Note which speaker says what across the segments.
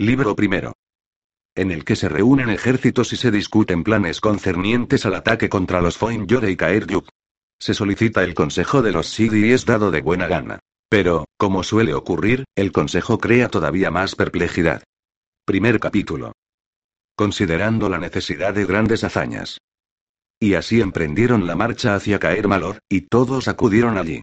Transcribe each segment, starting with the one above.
Speaker 1: Libro primero. En el que se reúnen ejércitos y se discuten planes concernientes al ataque contra los Foin-Yore y Kaer-Yuk. Se solicita el consejo de los Sidi y es dado de buena gana. Pero, como suele ocurrir, el consejo crea todavía más perplejidad. Primer capítulo. Considerando la necesidad de grandes hazañas. Y así emprendieron la marcha hacia Caer Malor, y todos acudieron allí.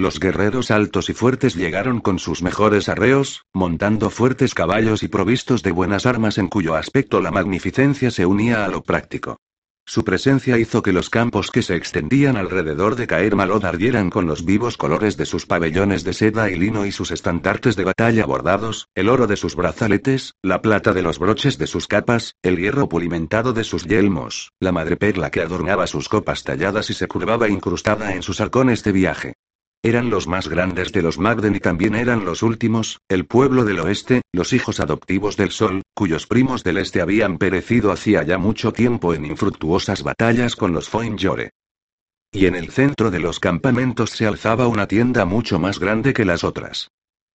Speaker 1: Los guerreros altos y fuertes llegaron con sus mejores arreos, montando fuertes caballos y provistos de buenas armas en cuyo aspecto la magnificencia se unía a lo práctico. Su presencia hizo que los campos que se extendían alrededor de Caer Malod ardieran con los vivos colores de sus pabellones de seda y lino y sus estandartes de batalla bordados, el oro de sus brazaletes, la plata de los broches de sus capas, el hierro pulimentado de sus yelmos, la madreperla que adornaba sus copas talladas y se curvaba incrustada en sus halcones de viaje. Eran los más grandes de los Magden y también eran los últimos, el pueblo del oeste, los hijos adoptivos del sol, cuyos primos del este habían perecido hacía ya mucho tiempo en infructuosas batallas con los Foin-Yore. Y en el centro de los campamentos se alzaba una tienda mucho más grande que las otras.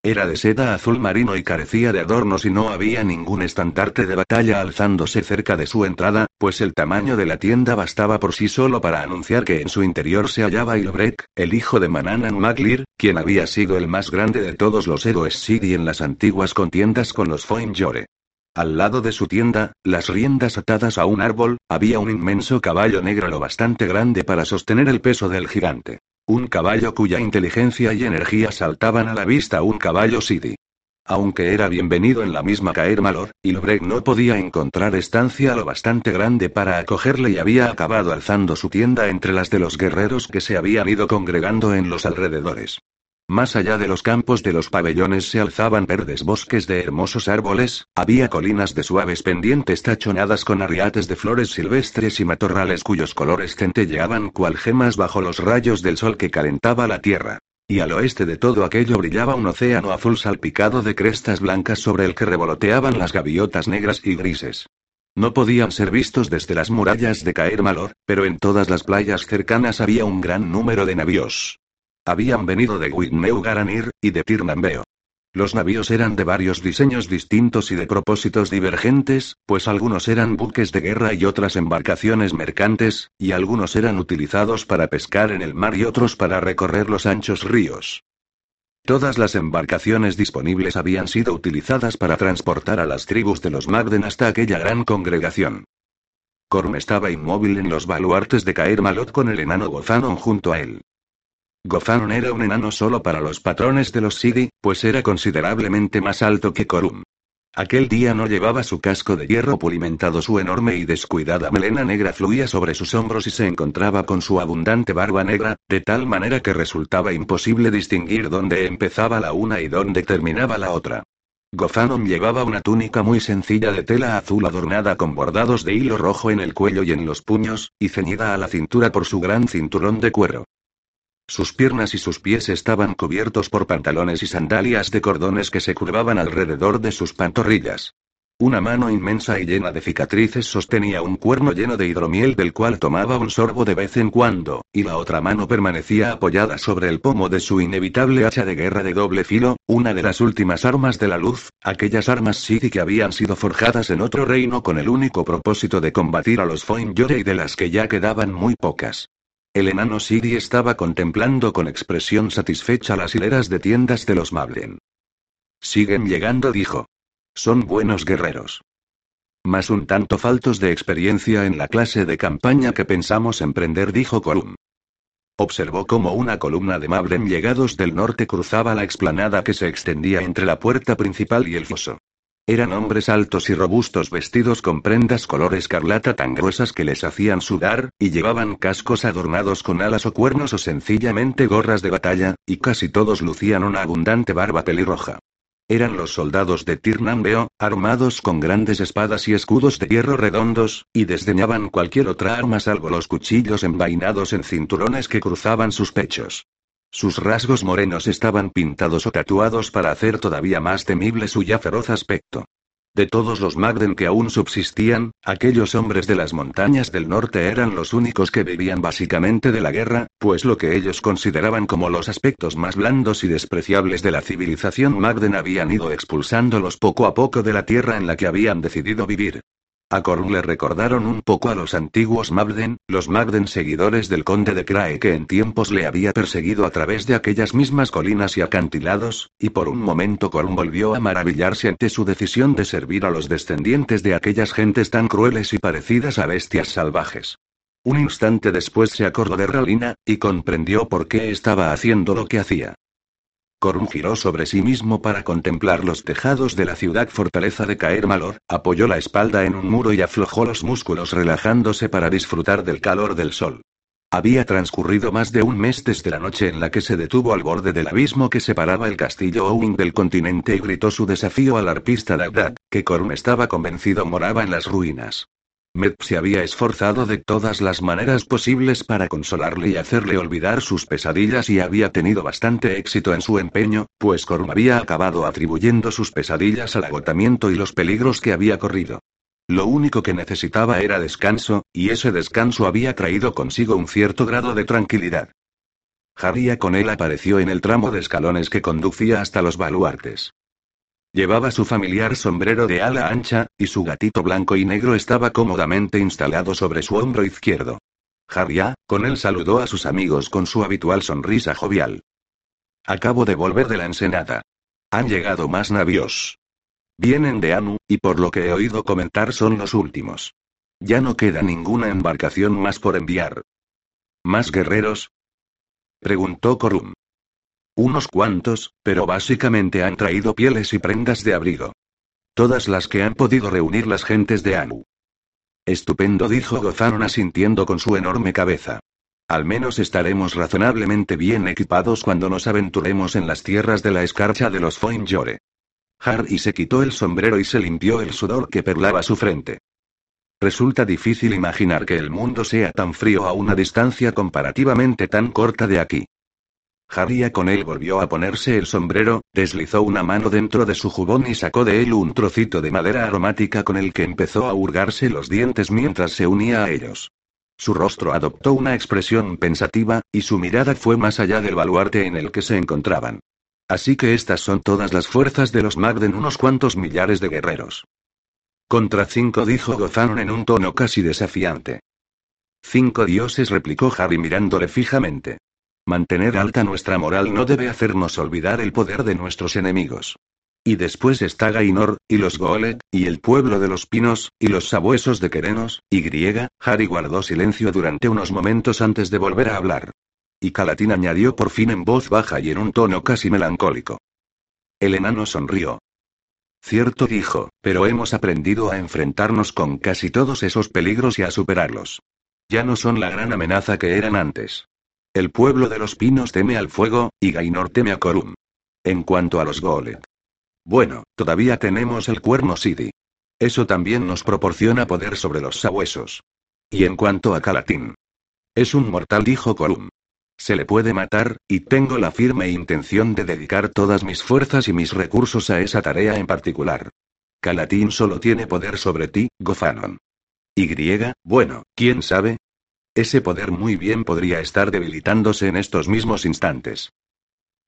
Speaker 1: Era de seda azul marino y carecía de adornos y no había ningún estandarte de batalla alzándose cerca de su entrada, pues el tamaño de la tienda bastaba por sí solo para anunciar que en su interior se hallaba Ilbrek, el hijo de Mananan Maglir, quien había sido el más grande de todos los héroes Sidi en las antiguas contiendas con los Foin-Yore. Al lado de su tienda, las riendas atadas a un árbol, había un inmenso caballo negro lo bastante grande para sostener el peso del gigante. Un caballo cuya inteligencia y energía saltaban a la vista un caballo Sidi. Aunque era bienvenido en la misma Caer Malor, Ilbrek no podía encontrar estancia lo bastante grande para acogerle y había acabado alzando su tienda entre las de los guerreros que se habían ido congregando en los alrededores. Más allá de los campos de los pabellones se alzaban verdes bosques de hermosos árboles, había colinas de suaves pendientes tachonadas con arriates de flores silvestres y matorrales cuyos colores centelleaban cual gemas bajo los rayos del sol que calentaba la tierra. Y al oeste de todo aquello brillaba un océano azul salpicado de crestas blancas sobre el que revoloteaban las gaviotas negras y grises. No podían ser vistos desde las murallas de Caer Malor, pero en todas las playas cercanas había un gran número de navíos. Habían venido de Witneu Garanir, y de Tirnambeo. Los navíos eran de varios diseños distintos y de propósitos divergentes, pues algunos eran buques de guerra y otras embarcaciones mercantes, y algunos eran utilizados para pescar en el mar y otros para recorrer los anchos ríos. Todas las embarcaciones disponibles habían sido utilizadas para transportar a las tribus de los Magden hasta aquella gran congregación. Corm estaba inmóvil en los baluartes de Caer Malot con el enano Gozanon junto a él. Gozanon era un enano solo para los patrones de los Sidi, pues era considerablemente más alto que Korum. Aquel día no llevaba su casco de hierro pulimentado, su enorme y descuidada melena negra fluía sobre sus hombros y se encontraba con su abundante barba negra, de tal manera que resultaba imposible distinguir dónde empezaba la una y dónde terminaba la otra. Gozanon llevaba una túnica muy sencilla de tela azul adornada con bordados de hilo rojo en el cuello y en los puños, y ceñida a la cintura por su gran cinturón de cuero. Sus piernas y sus pies estaban cubiertos por pantalones y sandalias de cordones que se curvaban alrededor de sus pantorrillas. Una mano inmensa y llena de cicatrices sostenía un cuerno lleno de hidromiel del cual tomaba un sorbo de vez en cuando, y la otra mano permanecía apoyada sobre el pomo de su inevitable hacha de guerra de doble filo, una de las últimas armas de la luz, aquellas armas Sidi que habían sido forjadas en otro reino con el único propósito de combatir a los Foin-Yore y de las que ya quedaban muy pocas. El enano Siri estaba contemplando con expresión satisfecha las hileras de tiendas de los Mablen. Siguen llegando, dijo. Son buenos guerreros. Más un tanto faltos de experiencia en la clase de campaña que pensamos emprender, dijo Colum. Observó cómo una columna de Mablen llegados del norte cruzaba la explanada que se extendía entre la puerta principal y el foso. Eran hombres altos y robustos vestidos con prendas color escarlata tan gruesas que les hacían sudar, y llevaban cascos adornados con alas o cuernos o sencillamente gorras de batalla, y casi todos lucían una abundante barba pelirroja. Eran los soldados de Tirnambeo, armados con grandes espadas y escudos de hierro redondos, y desdeñaban cualquier otra arma salvo los cuchillos envainados en cinturones que cruzaban sus pechos. Sus rasgos morenos estaban pintados o tatuados para hacer todavía más temible su ya feroz aspecto. De todos los Magden que aún subsistían, aquellos hombres de las montañas del norte eran los únicos que vivían básicamente de la guerra, pues lo que ellos consideraban como los aspectos más blandos y despreciables de la civilización Magden habían ido expulsándolos poco a poco de la tierra en la que habían decidido vivir. A Korn le recordaron un poco a los antiguos Magden, los Magden seguidores del conde de Krae que en tiempos le había perseguido a través de aquellas mismas colinas y acantilados, y por un momento Korn volvió a maravillarse ante su decisión de servir a los descendientes de aquellas gentes tan crueles y parecidas a bestias salvajes. Un instante después se acordó de Ralina, y comprendió por qué estaba haciendo lo que hacía. Corun giró sobre sí mismo para contemplar los tejados de la ciudad fortaleza de Caer Malor, apoyó la espalda en un muro y aflojó los músculos relajándose para disfrutar del calor del sol. Había transcurrido más de un mes desde la noche en la que se detuvo al borde del abismo que separaba el castillo Owen del continente y gritó su desafío al arpista Dagdad, que Corun estaba convencido moraba en las ruinas. Med se había esforzado de todas las maneras posibles para consolarle y hacerle olvidar sus pesadillas y había tenido bastante éxito en su empeño, pues Korm había acabado atribuyendo sus pesadillas al agotamiento y los peligros que había corrido. Lo único que necesitaba era descanso, y ese descanso había traído consigo un cierto grado de tranquilidad. Harry con él apareció en el tramo de escalones que conducía hasta los baluartes. Llevaba su familiar sombrero de ala ancha, y su gatito blanco y negro estaba cómodamente instalado sobre su hombro izquierdo. Harry con él saludó a sus amigos con su habitual sonrisa jovial. Acabo de volver de la ensenada. Han llegado más navíos. Vienen de Anu, y por lo que he oído comentar son los últimos. Ya no queda ninguna embarcación más por enviar. ¿Más guerreros? Preguntó Corum. Unos cuantos, pero básicamente han traído pieles y prendas de abrigo. Todas las que han podido reunir las gentes de Anu. Estupendo, dijo Gozaron asintiendo con su enorme cabeza. Al menos estaremos razonablemente bien equipados cuando nos aventuremos en las tierras de la escarcha de los Foinjore. Harry se quitó el sombrero y se limpió el sudor que perlaba su frente. Resulta difícil imaginar que el mundo sea tan frío a una distancia comparativamente tan corta de aquí. Harry con él volvió a ponerse el sombrero, deslizó una mano dentro de su jubón y sacó de él un trocito de madera aromática con el que empezó a hurgarse los dientes mientras se unía a ellos. Su rostro adoptó una expresión pensativa, y su mirada fue más allá del baluarte en el que se encontraban. Así que estas son todas las fuerzas de los Magden, unos cuantos millares de guerreros. Contra cinco, dijo Gozanon en un tono casi desafiante. Cinco dioses, replicó Harry mirándole fijamente. Mantener alta nuestra moral no debe hacernos olvidar el poder de nuestros enemigos. Y después está Gainor, y los Golet, y el pueblo de los pinos, y los sabuesos de Querenos, y griega. Harry guardó silencio durante unos momentos antes de volver a hablar. Y Calatín añadió por fin en voz baja y en un tono casi melancólico. El enano sonrió. Cierto dijo, pero hemos aprendido a enfrentarnos con casi todos esos peligros y a superarlos. Ya no son la gran amenaza que eran antes. El pueblo de los pinos teme al fuego, y Gainor teme a Corum. En cuanto a los Golem. Bueno, todavía tenemos el cuerno Sidi. Eso también nos proporciona poder sobre los sabuesos. Y en cuanto a Calatín. Es un mortal, dijo Corum. Se le puede matar, y tengo la firme intención de dedicar todas mis fuerzas y mis recursos a esa tarea en particular. Calatín solo tiene poder sobre ti, Gofanon. Y, bueno, quién sabe, ese poder muy bien podría estar debilitándose en estos mismos instantes.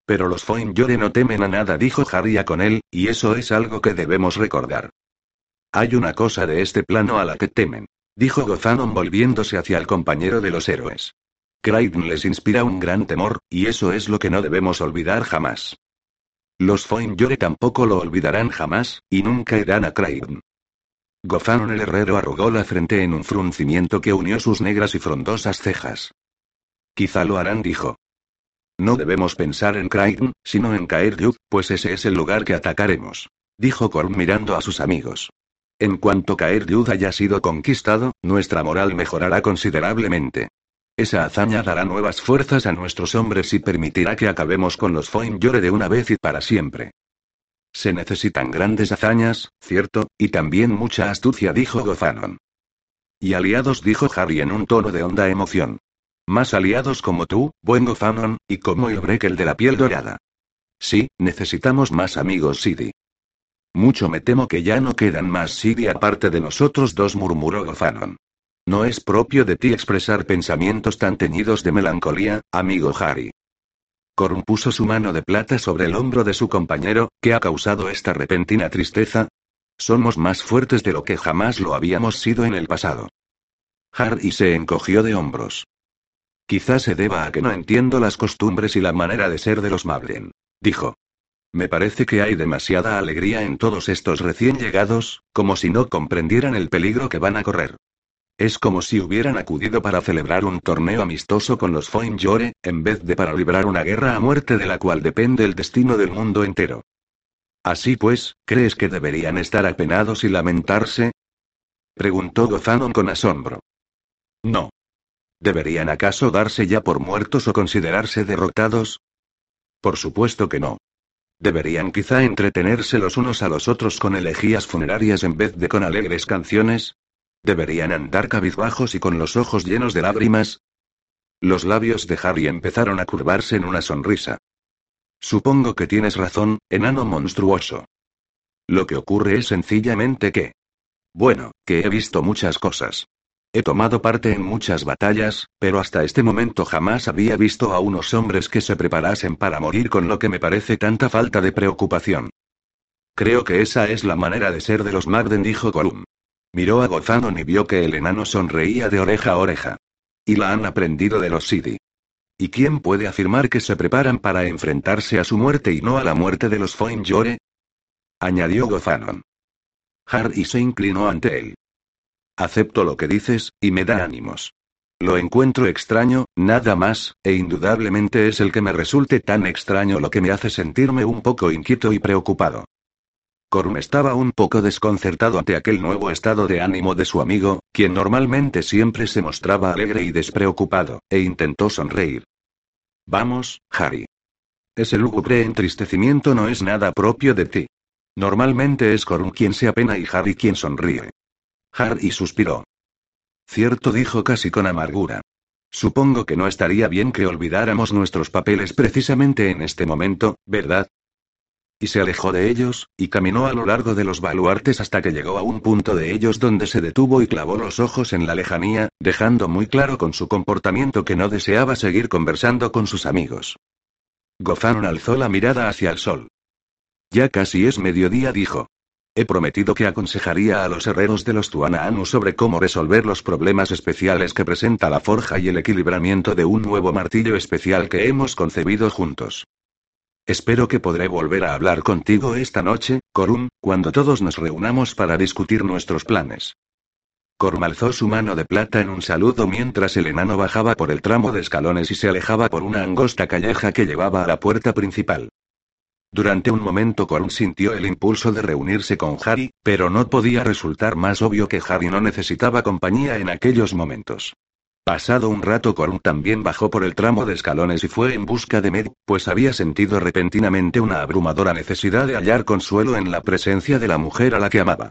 Speaker 1: Pero los Foinjore no temen a nada, dijo Harry con él, y eso es algo que debemos recordar. Hay una cosa de este plano a la que temen, dijo Gozanon volviéndose hacia el compañero de los héroes. Kraiden les inspira un gran temor, y eso es lo que no debemos olvidar jamás. Los Foinjore tampoco lo olvidarán jamás, y nunca irán a Kraiden. Gozaron el herrero arrugó la frente en un fruncimiento que unió sus negras y frondosas cejas. Quizá lo harán, dijo. No debemos pensar en Crichton, sino en Caerdyuk, pues ese es el lugar que atacaremos. Dijo Korn mirando a sus amigos. En cuanto Caerdyuk haya sido conquistado, nuestra moral mejorará considerablemente. Esa hazaña dará nuevas fuerzas a nuestros hombres y permitirá que acabemos con los Foinjore de una vez y para siempre. Se necesitan grandes hazañas, cierto, y también mucha astucia, dijo Gozanon. Y aliados, dijo Harry en un tono de honda emoción. Más aliados como tú, buen Gozanon, y como el el de la piel dorada. Sí, necesitamos más amigos, Sidi. Mucho me temo que ya no quedan más Sidi aparte de nosotros dos, murmuró Gozanon. No es propio de ti expresar pensamientos tan teñidos de melancolía, amigo Harry. Corn puso su mano de plata sobre el hombro de su compañero, ¿qué ha causado esta repentina tristeza? Somos más fuertes de lo que jamás lo habíamos sido en el pasado. Harry se encogió de hombros. Quizás se deba a que no entiendo las costumbres y la manera de ser de los Mablen, dijo. Me parece que hay demasiada alegría en todos estos recién llegados, como si no comprendieran el peligro que van a correr. Es como si hubieran acudido para celebrar un torneo amistoso con los Foinjore, en vez de para librar una guerra a muerte de la cual depende el destino del mundo entero. Así pues, ¿crees que deberían estar apenados y lamentarse? preguntó Gozanon con asombro. No. ¿Deberían acaso darse ya por muertos o considerarse derrotados? Por supuesto que no. Deberían quizá entretenerse los unos a los otros con elegías funerarias en vez de con alegres canciones, ¿Deberían andar cabizbajos y con los ojos llenos de lágrimas? Los labios de Harry empezaron a curvarse en una sonrisa. Supongo que tienes razón, enano monstruoso. Lo que ocurre es sencillamente que... Bueno, que he visto muchas cosas. He tomado parte en muchas batallas, pero hasta este momento jamás había visto a unos hombres que se preparasen para morir con lo que me parece tanta falta de preocupación. Creo que esa es la manera de ser de los Magden, dijo Gollum. Miró a Gozanon y vio que el enano sonreía de oreja a oreja. Y la han aprendido de los Sidi. ¿Y quién puede afirmar que se preparan para enfrentarse a su muerte y no a la muerte de los Foinjore? Añadió Gozanon. Harry se inclinó ante él. Acepto lo que dices, y me da ánimos. Lo encuentro extraño, nada más, e indudablemente es el que me resulte tan extraño lo que me hace sentirme un poco inquieto y preocupado. Corm estaba un poco desconcertado ante aquel nuevo estado de ánimo de su amigo, quien normalmente siempre se mostraba alegre y despreocupado, e intentó sonreír. Vamos, Harry. Ese lúgubre entristecimiento no es nada propio de ti. Normalmente es Corm quien se apena y Harry quien sonríe. Harry suspiró. Cierto dijo casi con amargura. Supongo que no estaría bien que olvidáramos nuestros papeles precisamente en este momento, ¿verdad? Y se alejó de ellos, y caminó a lo largo de los baluartes hasta que llegó a un punto de ellos donde se detuvo y clavó los ojos en la lejanía, dejando muy claro con su comportamiento que no deseaba seguir conversando con sus amigos. Gozanon alzó la mirada hacia el sol. Ya casi es mediodía, dijo. He prometido que aconsejaría a los herreros de los Tuanaanu sobre cómo resolver los problemas especiales que presenta la forja y el equilibramiento de un nuevo martillo especial que hemos concebido juntos. Espero que podré volver a hablar contigo esta noche, Corum, cuando todos nos reunamos para discutir nuestros planes. Corum alzó su mano de plata en un saludo mientras el enano bajaba por el tramo de escalones y se alejaba por una angosta calleja que llevaba a la puerta principal. Durante un momento Corum sintió el impulso de reunirse con Harry, pero no podía resultar más obvio que Harry no necesitaba compañía en aquellos momentos. Pasado un rato Corn también bajó por el tramo de escalones y fue en busca de Med, pues había sentido repentinamente una abrumadora necesidad de hallar consuelo en la presencia de la mujer a la que amaba.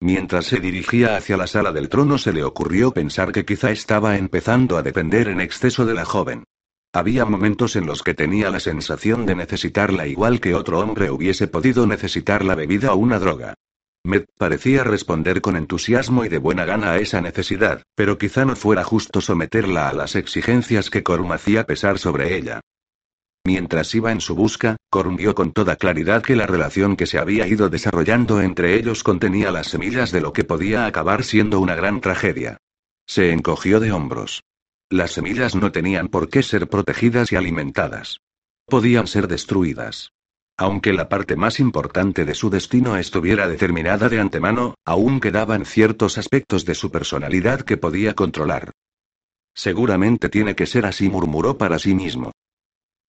Speaker 1: Mientras se dirigía hacia la sala del trono se le ocurrió pensar que quizá estaba empezando a depender en exceso de la joven. Había momentos en los que tenía la sensación de necesitarla igual que otro hombre hubiese podido necesitar la bebida o una droga. Med parecía responder con entusiasmo y de buena gana a esa necesidad, pero quizá no fuera justo someterla a las exigencias que Corum hacía pesar sobre ella. Mientras iba en su busca, Corum vio con toda claridad que la relación que se había ido desarrollando entre ellos contenía las semillas de lo que podía acabar siendo una gran tragedia. Se encogió de hombros. Las semillas no tenían por qué ser protegidas y alimentadas. Podían ser destruidas. Aunque la parte más importante de su destino estuviera determinada de antemano, aún quedaban ciertos aspectos de su personalidad que podía controlar. Seguramente tiene que ser así, murmuró para sí mismo.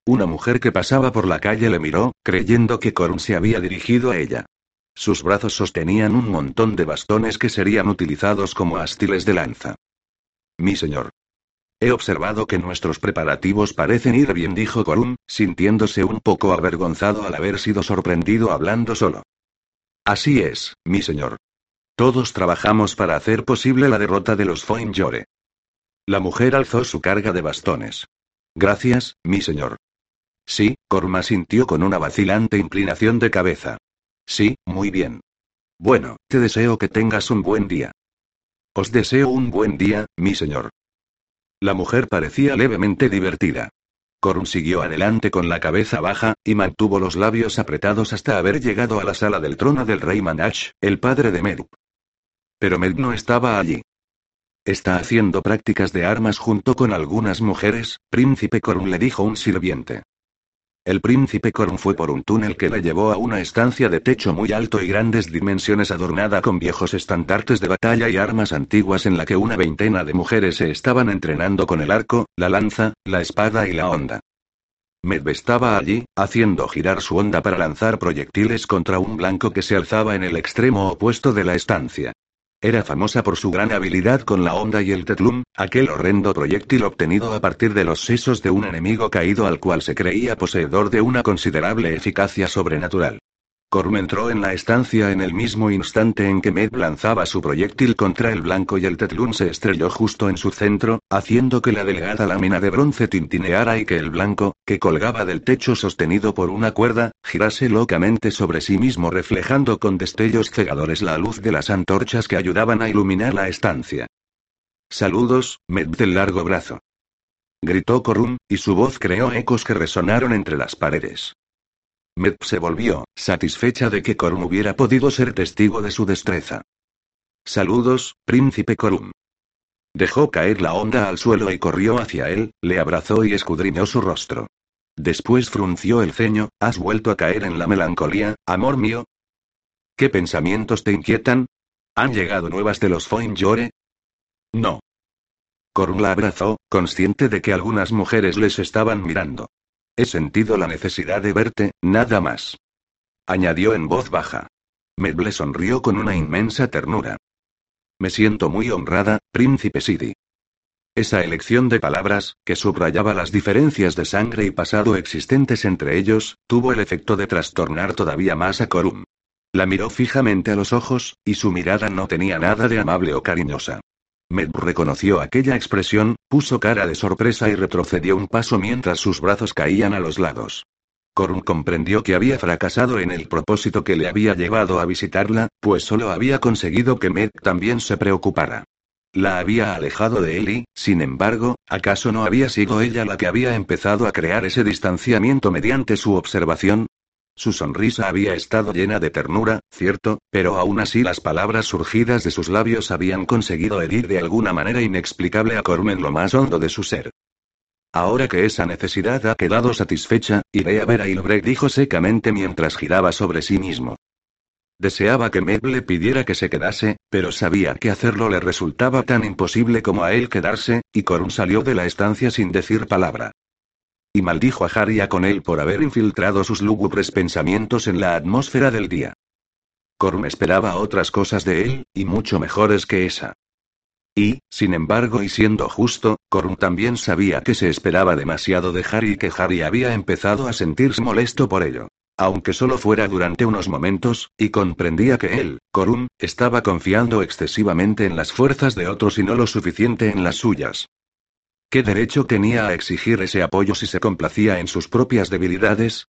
Speaker 1: Una mujer que pasaba por la calle le miró, creyendo que Corn se había dirigido a ella. Sus brazos sostenían un montón de bastones que serían utilizados como astiles de lanza. Mi señor. He observado que nuestros preparativos parecen ir bien, dijo Corún, sintiéndose un poco avergonzado al haber sido sorprendido hablando solo. Así es, mi señor. Todos trabajamos para hacer posible la derrota de los Foinjore. La mujer alzó su carga de bastones. Gracias, mi señor. Sí, Corma sintió con una vacilante inclinación de cabeza. Sí, muy bien. Bueno, te deseo que tengas un buen día. Os deseo un buen día, mi señor. La mujer parecía levemente divertida. Corun siguió adelante con la cabeza baja, y mantuvo los labios apretados hasta haber llegado a la sala del trono del rey Manach, el padre de Medup. Pero Med no estaba allí. Está haciendo prácticas de armas junto con algunas mujeres, príncipe Corun le dijo un sirviente. El príncipe Corn fue por un túnel que le llevó a una estancia de techo muy alto y grandes dimensiones adornada con viejos estandartes de batalla y armas antiguas en la que una veintena de mujeres se estaban entrenando con el arco, la lanza, la espada y la onda. Medb estaba allí, haciendo girar su onda para lanzar proyectiles contra un blanco que se alzaba en el extremo opuesto de la estancia. Era famosa por su gran habilidad con la onda y el tetlum, aquel horrendo proyectil obtenido a partir de los sesos de un enemigo caído al cual se creía poseedor de una considerable eficacia sobrenatural. Corm entró en la estancia en el mismo instante en que Med lanzaba su proyectil contra el blanco y el Tetlun se estrelló justo en su centro, haciendo que la delgada lámina de bronce tintineara y que el blanco, que colgaba del techo sostenido por una cuerda, girase locamente sobre sí mismo reflejando con destellos cegadores la luz de las antorchas que ayudaban a iluminar la estancia. Saludos, Med del largo brazo. Gritó Corun, y su voz creó ecos que resonaron entre las paredes. Med se volvió, satisfecha de que Corum hubiera podido ser testigo de su destreza. Saludos, príncipe Corum. Dejó caer la onda al suelo y corrió hacia él, le abrazó y escudriñó su rostro. Después frunció el ceño, ¿has vuelto a caer en la melancolía, amor mío? ¿Qué pensamientos te inquietan? ¿Han llegado nuevas de los Foinjore? No. Corum la abrazó, consciente de que algunas mujeres les estaban mirando. He sentido la necesidad de verte, nada más. Añadió en voz baja. Meble sonrió con una inmensa ternura. Me siento muy honrada, príncipe Sidi. Esa elección de palabras, que subrayaba las diferencias de sangre y pasado existentes entre ellos, tuvo el efecto de trastornar todavía más a Corum. La miró fijamente a los ojos, y su mirada no tenía nada de amable o cariñosa. Med reconoció aquella expresión, puso cara de sorpresa y retrocedió un paso mientras sus brazos caían a los lados. Corun comprendió que había fracasado en el propósito que le había llevado a visitarla, pues solo había conseguido que Med también se preocupara. La había alejado de él y, sin embargo, ¿acaso no había sido ella la que había empezado a crear ese distanciamiento mediante su observación? Su sonrisa había estado llena de ternura, cierto, pero aún así las palabras surgidas de sus labios habían conseguido herir de alguna manera inexplicable a Corm en lo más hondo de su ser. Ahora que esa necesidad ha quedado satisfecha, iré a ver a Ilbrecht, dijo secamente mientras giraba sobre sí mismo. Deseaba que Meb le pidiera que se quedase, pero sabía que hacerlo le resultaba tan imposible como a él quedarse, y Corm salió de la estancia sin decir palabra y maldijo a Haria con él por haber infiltrado sus lúgubres pensamientos en la atmósfera del día. Corm esperaba otras cosas de él, y mucho mejores que esa. Y, sin embargo, y siendo justo, Corm también sabía que se esperaba demasiado de Harry y que Harry había empezado a sentirse molesto por ello. Aunque solo fuera durante unos momentos, y comprendía que él, Corun, estaba confiando excesivamente en las fuerzas de otros y no lo suficiente en las suyas. ¿Qué derecho tenía a exigir ese apoyo si se complacía en sus propias debilidades?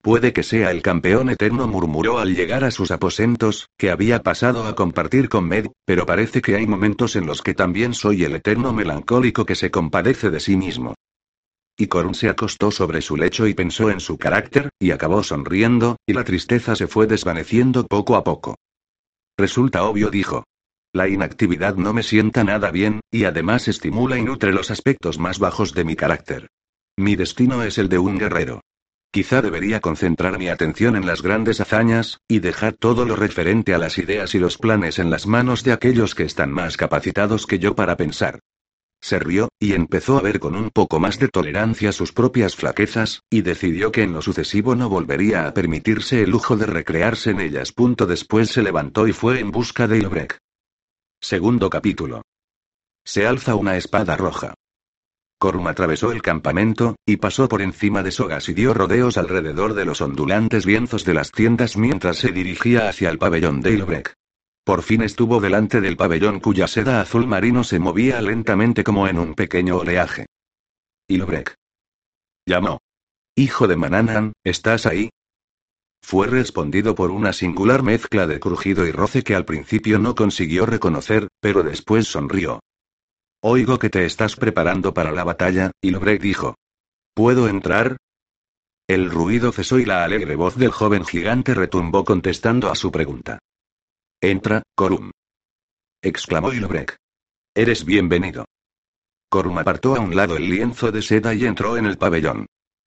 Speaker 1: Puede que sea el campeón eterno, murmuró al llegar a sus aposentos, que había pasado a compartir con Med, pero parece que hay momentos en los que también soy el eterno melancólico que se compadece de sí mismo. Y Corun se acostó sobre su lecho y pensó en su carácter, y acabó sonriendo, y la tristeza se fue desvaneciendo poco a poco. Resulta obvio, dijo. La inactividad no me sienta nada bien, y además estimula y nutre los aspectos más bajos de mi carácter. Mi destino es el de un guerrero. Quizá debería concentrar mi atención en las grandes hazañas, y dejar todo lo referente a las ideas y los planes en las manos de aquellos que están más capacitados que yo para pensar. Se rió, y empezó a ver con un poco más de tolerancia sus propias flaquezas, y decidió que en lo sucesivo no volvería a permitirse el lujo de recrearse en ellas. Punto después se levantó y fue en busca de Ilbrek. Segundo capítulo. Se alza una espada roja. Corum atravesó el campamento, y pasó por encima de sogas y dio rodeos alrededor de los ondulantes lienzos de las tiendas mientras se dirigía hacia el pabellón de Ilbrek. Por fin estuvo delante del pabellón cuya seda azul marino se movía lentamente como en un pequeño oleaje. Ilbrek. Llamó. Hijo de Mananan, ¿estás ahí? Fue respondido por una singular mezcla de crujido y roce que al principio no consiguió reconocer, pero después sonrió. Oigo que te estás preparando para la batalla, Ilbrek dijo. ¿Puedo entrar? El ruido cesó y la alegre voz del joven gigante retumbó contestando a su pregunta. Entra, Corum. exclamó Ilbrek. Eres bienvenido. Corum apartó a un lado el lienzo de seda y entró en el pabellón.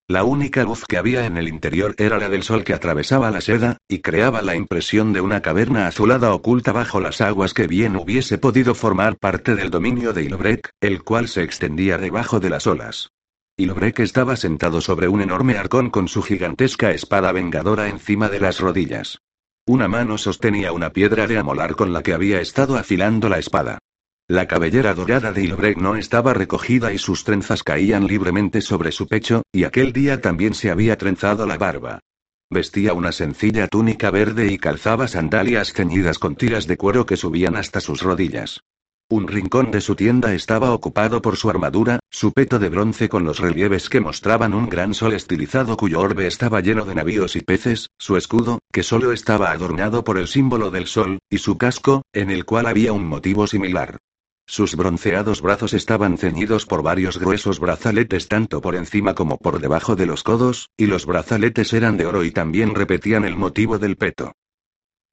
Speaker 1: La única luz que había en el interior era la del sol que atravesaba la seda, y creaba la impresión de una caverna azulada oculta bajo las aguas que bien hubiese podido formar parte del dominio de Ilbrek, el cual se extendía debajo de las olas. Ilbrek estaba sentado sobre un enorme arcón con su gigantesca espada vengadora encima de las rodillas. Una mano sostenía una piedra de amolar con la que había estado afilando la espada. La cabellera dorada de Ilbrek no estaba recogida y sus trenzas caían libremente sobre su pecho, y aquel día también se había trenzado la barba. Vestía una sencilla túnica verde y calzaba sandalias ceñidas con tiras de cuero que subían hasta sus rodillas. Un rincón de su tienda estaba ocupado por su armadura, su peto de bronce con los relieves que mostraban un gran sol estilizado cuyo orbe estaba lleno de navíos y peces, su escudo, que solo estaba adornado por el símbolo del sol, y su casco, en el cual había un motivo similar. Sus bronceados brazos estaban ceñidos por varios gruesos brazaletes tanto por encima como por debajo de los codos, y los brazaletes eran de oro y también repetían el motivo del peto.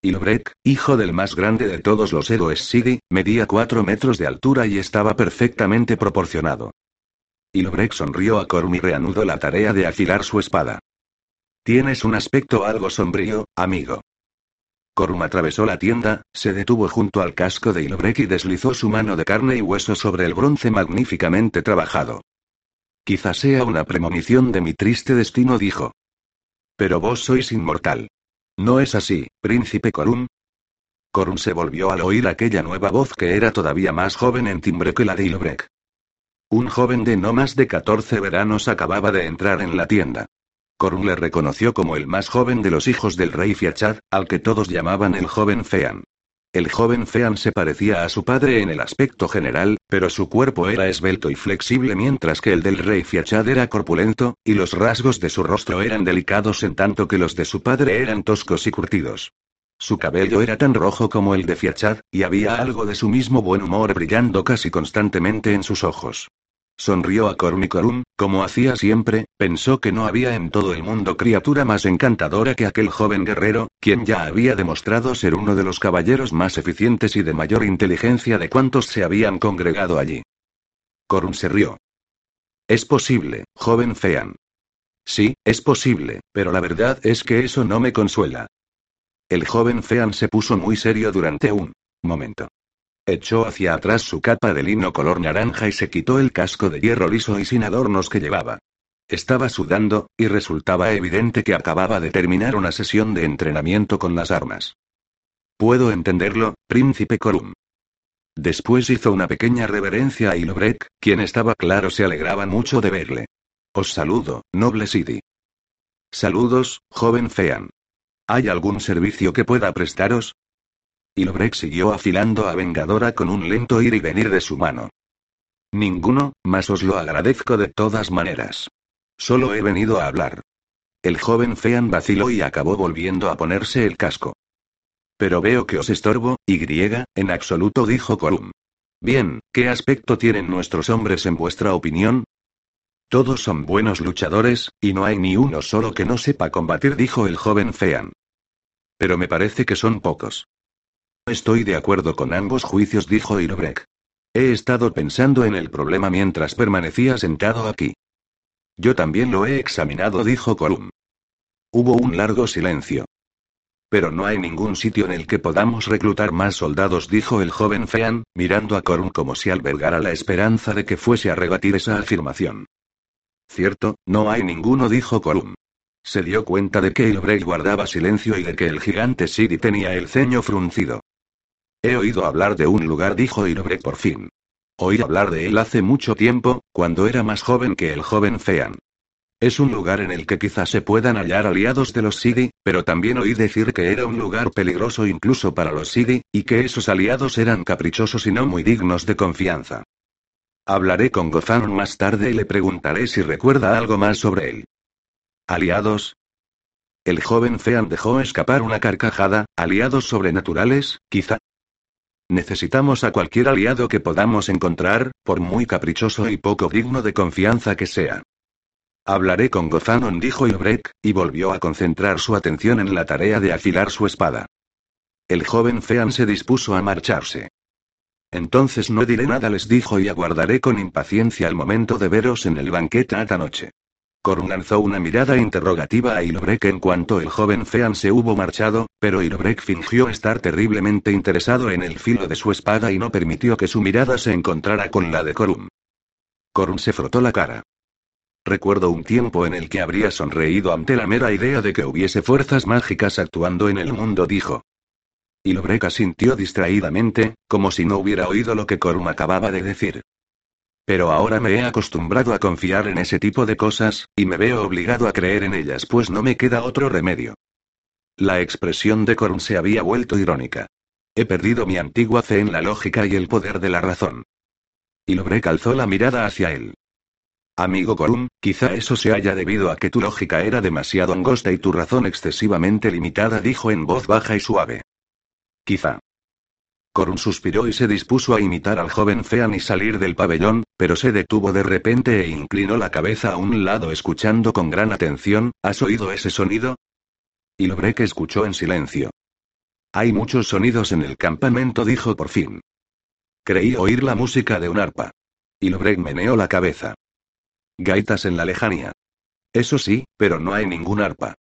Speaker 1: Ilbrek, hijo del más grande de todos los héroes Sidi, medía cuatro metros de altura y estaba perfectamente proporcionado. Ilbrek sonrió a Corm y reanudó la tarea de afilar su espada. Tienes un aspecto algo sombrío, amigo. Corum atravesó la tienda, se detuvo junto al casco de Ilbrek y deslizó su mano de carne y hueso sobre el bronce magníficamente trabajado. Quizá sea una premonición de mi triste destino, dijo. Pero vos sois inmortal. ¿No es así, príncipe Corum? Corum se volvió al oír aquella nueva voz que era todavía más joven en timbre que la de Ilbrek. Un joven de no más de 14 veranos acababa de entrar en la tienda. Corun le reconoció como el más joven de los hijos del rey Fiachad, al que todos llamaban el joven Fean. El joven Fean se parecía a su padre en el aspecto general, pero su cuerpo era esbelto y flexible mientras que el del rey Fiachad era corpulento, y los rasgos de su rostro eran delicados en tanto que los de su padre eran toscos y curtidos. Su cabello era tan rojo como el de Fiachad, y había algo de su mismo buen humor brillando casi constantemente en sus ojos. Sonrió a Cornicorum, como hacía siempre, pensó que no había en todo el mundo criatura más encantadora que aquel joven guerrero, quien ya había demostrado ser uno de los caballeros más eficientes y de mayor inteligencia de cuantos se habían congregado allí. Corum se rió. Es posible, joven Fean. Sí, es posible, pero la verdad es que eso no me consuela. El joven Fean se puso muy serio durante un momento. Echó hacia atrás su capa de lino color naranja y se quitó el casco de hierro liso y sin adornos que llevaba. Estaba sudando, y resultaba evidente que acababa de terminar una sesión de entrenamiento con las armas. Puedo entenderlo, príncipe Corum. Después hizo una pequeña reverencia a Ilobrek, quien estaba claro se alegraba mucho de verle. Os saludo, noble Sidi. Saludos, joven Fean. ¿Hay algún servicio que pueda prestaros? Y Lobrek siguió afilando a Vengadora con un lento ir y venir de su mano. Ninguno, mas os lo agradezco de todas maneras. Solo he venido a hablar. El joven Fean vaciló y acabó volviendo a ponerse el casco. Pero veo que os estorbo, y en absoluto dijo Corum. Bien, ¿qué aspecto tienen nuestros hombres en vuestra opinión? Todos son buenos luchadores, y no hay ni uno solo que no sepa combatir, dijo el joven Fean. Pero me parece que son pocos. Estoy de acuerdo con ambos juicios, dijo Irobrek. He estado pensando en el problema mientras permanecía sentado aquí. Yo también lo he examinado, dijo Colum. Hubo un largo silencio. Pero no hay ningún sitio en el que podamos reclutar más soldados, dijo el joven Fean, mirando a Corum como si albergara la esperanza de que fuese a rebatir esa afirmación. Cierto, no hay ninguno, dijo Colum. Se dio cuenta de que Ilbrey guardaba silencio y de que el gigante Siri tenía el ceño fruncido. He oído hablar de un lugar, dijo Irobre por fin. Oí hablar de él hace mucho tiempo, cuando era más joven que el joven Fean. Es un lugar en el que quizás se puedan hallar aliados de los Sidi, pero también oí decir que era un lugar peligroso incluso para los Sidi, y que esos aliados eran caprichosos y no muy dignos de confianza. Hablaré con Gozan más tarde y le preguntaré si recuerda algo más sobre él. ¿Aliados? El joven Fean dejó escapar una carcajada, aliados sobrenaturales, quizá. Necesitamos a cualquier aliado que podamos encontrar, por muy caprichoso y poco digno de confianza que sea. Hablaré con Gozanon, dijo Ilbrek, y volvió a concentrar su atención en la tarea de afilar su espada. El joven Fean se dispuso a marcharse. Entonces no diré nada, les dijo, y aguardaré con impaciencia el momento de veros en el banquete esta noche. Korun lanzó una mirada interrogativa a Ilbrek en cuanto el joven Fean se hubo marchado, pero Ilbrek fingió estar terriblemente interesado en el filo de su espada y no permitió que su mirada se encontrara con la de Korun. Korun se frotó la cara. Recuerdo un tiempo en el que habría sonreído ante la mera idea de que hubiese fuerzas mágicas actuando en el mundo, dijo. Y Lobreka sintió distraídamente, como si no hubiera oído lo que Corum acababa de decir. Pero ahora me he acostumbrado a confiar en ese tipo de cosas, y me veo obligado a creer en ellas, pues no me queda otro remedio. La expresión de Corum se había vuelto irónica. He perdido mi antigua fe en la lógica y el poder de la razón. Y Lobrek alzó la mirada hacia él. Amigo Corum, quizá eso se haya debido a que tu lógica era demasiado angosta y tu razón excesivamente limitada, dijo en voz baja y suave. Quizá. Corum suspiró y se dispuso a imitar al joven Fean y salir del pabellón, pero se detuvo de repente e inclinó la cabeza a un lado escuchando con gran atención, ¿has oído ese sonido? Y que escuchó en silencio. Hay muchos sonidos en el campamento, dijo por fin. Creí oír la música de un arpa. Y Lobrek meneó la cabeza. Gaitas en la lejanía. Eso sí, pero no hay ningún arpa.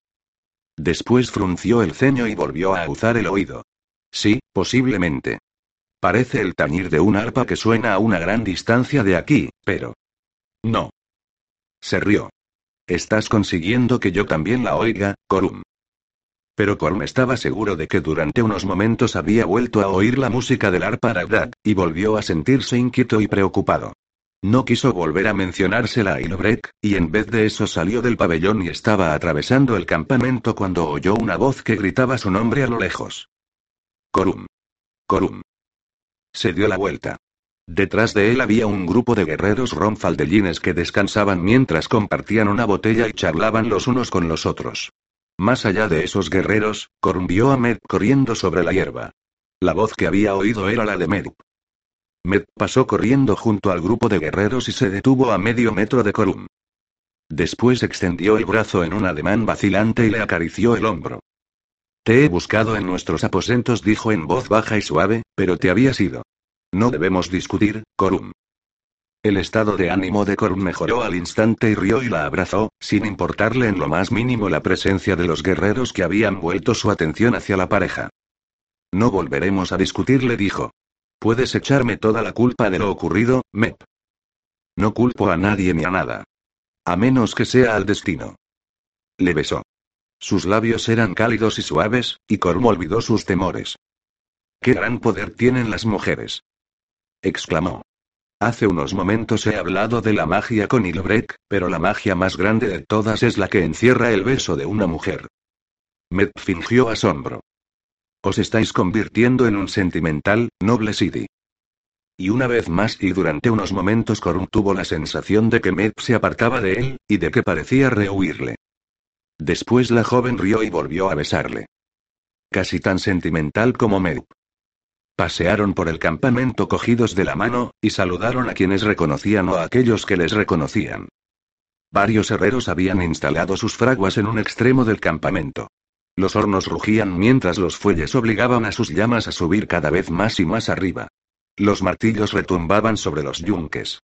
Speaker 1: Después frunció el ceño y volvió a azar el oído. Sí, posiblemente. Parece el tañir de un arpa que suena a una gran distancia de aquí, pero... No. Se rió. Estás consiguiendo que yo también la oiga, Corum. Pero Corum estaba seguro de que durante unos momentos había vuelto a oír la música del arpa Ragdag, y volvió a sentirse inquieto y preocupado. No quiso volver a mencionársela a Ilbrek, y en vez de eso salió del pabellón y estaba atravesando el campamento cuando oyó una voz que gritaba su nombre a lo lejos. Corum. Corum. Se dio la vuelta. Detrás de él había un grupo de guerreros ronfaldellines que descansaban mientras compartían una botella y charlaban los unos con los otros. Más allá de esos guerreros, Corum vio a Med corriendo sobre la hierba. La voz que había oído era la de Med. Med pasó corriendo junto al grupo de guerreros y se detuvo a medio metro de Corum. Después extendió el brazo en un ademán vacilante y le acarició el hombro. Te he buscado en nuestros aposentos, dijo en voz baja y suave, pero te habías ido. No debemos discutir, Corum. El estado de ánimo de Corum mejoró al instante y rió y la abrazó, sin importarle en lo más mínimo la presencia de los guerreros que habían vuelto su atención hacia la pareja. No volveremos a discutir, le dijo. Puedes echarme toda la culpa de lo ocurrido, Mep. No culpo a nadie ni a nada. A menos que sea al destino. Le besó. Sus labios eran cálidos y suaves, y Corm olvidó sus temores. ¡Qué gran poder tienen las mujeres! exclamó. Hace unos momentos he hablado de la magia con Ilbrek, pero la magia más grande de todas es la que encierra el beso de una mujer. Met fingió asombro. Os estáis convirtiendo en un sentimental, noble Sidi. Y una vez más y durante unos momentos Corum tuvo la sensación de que Med se apartaba de él, y de que parecía rehuirle. Después la joven rió y volvió a besarle. Casi tan sentimental como Med. Pasearon por el campamento cogidos de la mano, y saludaron a quienes reconocían o a aquellos que les reconocían. Varios herreros habían instalado sus fraguas en un extremo del campamento. Los hornos rugían mientras los fuelles obligaban a sus llamas a subir cada vez más y más arriba. Los martillos retumbaban sobre los yunques.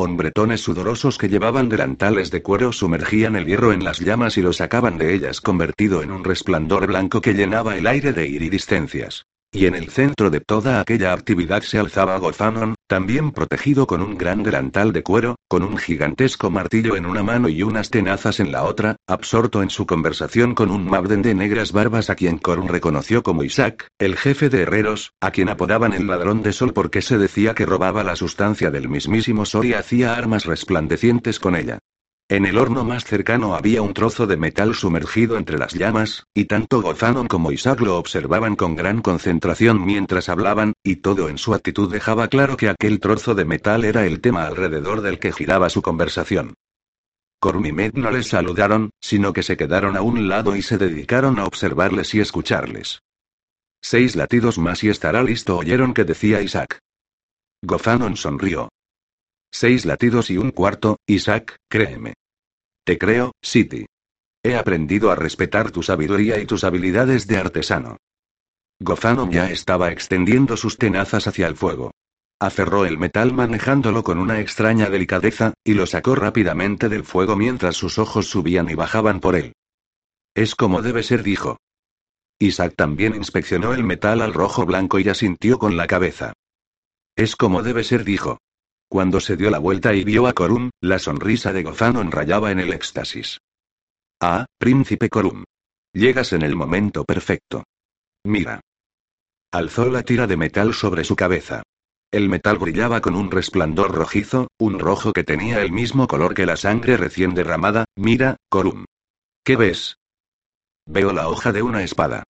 Speaker 1: Hombretones sudorosos que llevaban delantales de cuero sumergían el hierro en las llamas y lo sacaban de ellas convertido en un resplandor blanco que llenaba el aire de iridiscencias. Y en el centro de toda aquella actividad se alzaba Gozanon, también protegido con un gran delantal de cuero, con un gigantesco martillo en una mano y unas tenazas en la otra, absorto en su conversación con un Mabden de negras barbas a quien Corun reconoció como Isaac, el jefe de herreros, a quien apodaban el ladrón de sol porque se decía que robaba la sustancia del mismísimo sol y hacía armas resplandecientes con ella. En el horno más cercano había un trozo de metal sumergido entre las llamas, y tanto Gozanon como Isaac lo observaban con gran concentración mientras hablaban, y todo en su actitud dejaba claro que aquel trozo de metal era el tema alrededor del que giraba su conversación. Cormimed no les saludaron, sino que se quedaron a un lado y se dedicaron a observarles y escucharles. Seis latidos más y estará listo, oyeron que decía Isaac. Gozanon sonrió. Seis latidos y un cuarto, Isaac, créeme. Te creo, City. He aprendido a respetar tu sabiduría y tus habilidades de artesano. Gozanon ya estaba extendiendo sus tenazas hacia el fuego. Aferró el metal manejándolo con una extraña delicadeza, y lo sacó rápidamente del fuego mientras sus ojos subían y bajaban por él. Es como debe ser, dijo. Isaac también inspeccionó el metal al rojo blanco y asintió con la cabeza. Es como debe ser, dijo. Cuando se dio la vuelta y vio a Corum, la sonrisa de Gozanon rayaba en el éxtasis. Ah, príncipe Corum. Llegas en el momento perfecto. Mira. Alzó la tira de metal sobre su cabeza. El metal brillaba con un resplandor rojizo, un rojo que tenía el mismo color que la sangre recién derramada. Mira, Corum. ¿Qué ves? Veo la hoja de una espada.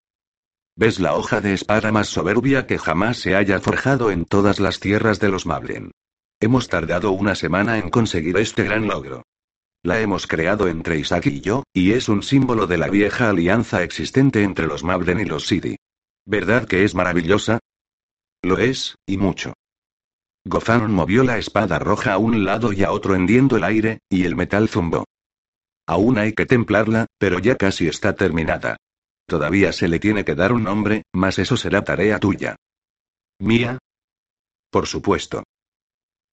Speaker 1: Ves la hoja de espada más soberbia que jamás se haya forjado en todas las tierras de los Mablen. Hemos tardado una semana en conseguir este gran logro. La hemos creado entre Isaac y yo, y es un símbolo de la vieja alianza existente entre los Mabden y los Sidi. ¿Verdad que es maravillosa? Lo es, y mucho. Gozanon movió la espada roja a un lado y a otro hendiendo el aire, y el metal zumbó. Aún hay que templarla, pero ya casi está terminada. Todavía se le tiene que dar un nombre, mas eso será tarea tuya. ¿Mía? Por supuesto.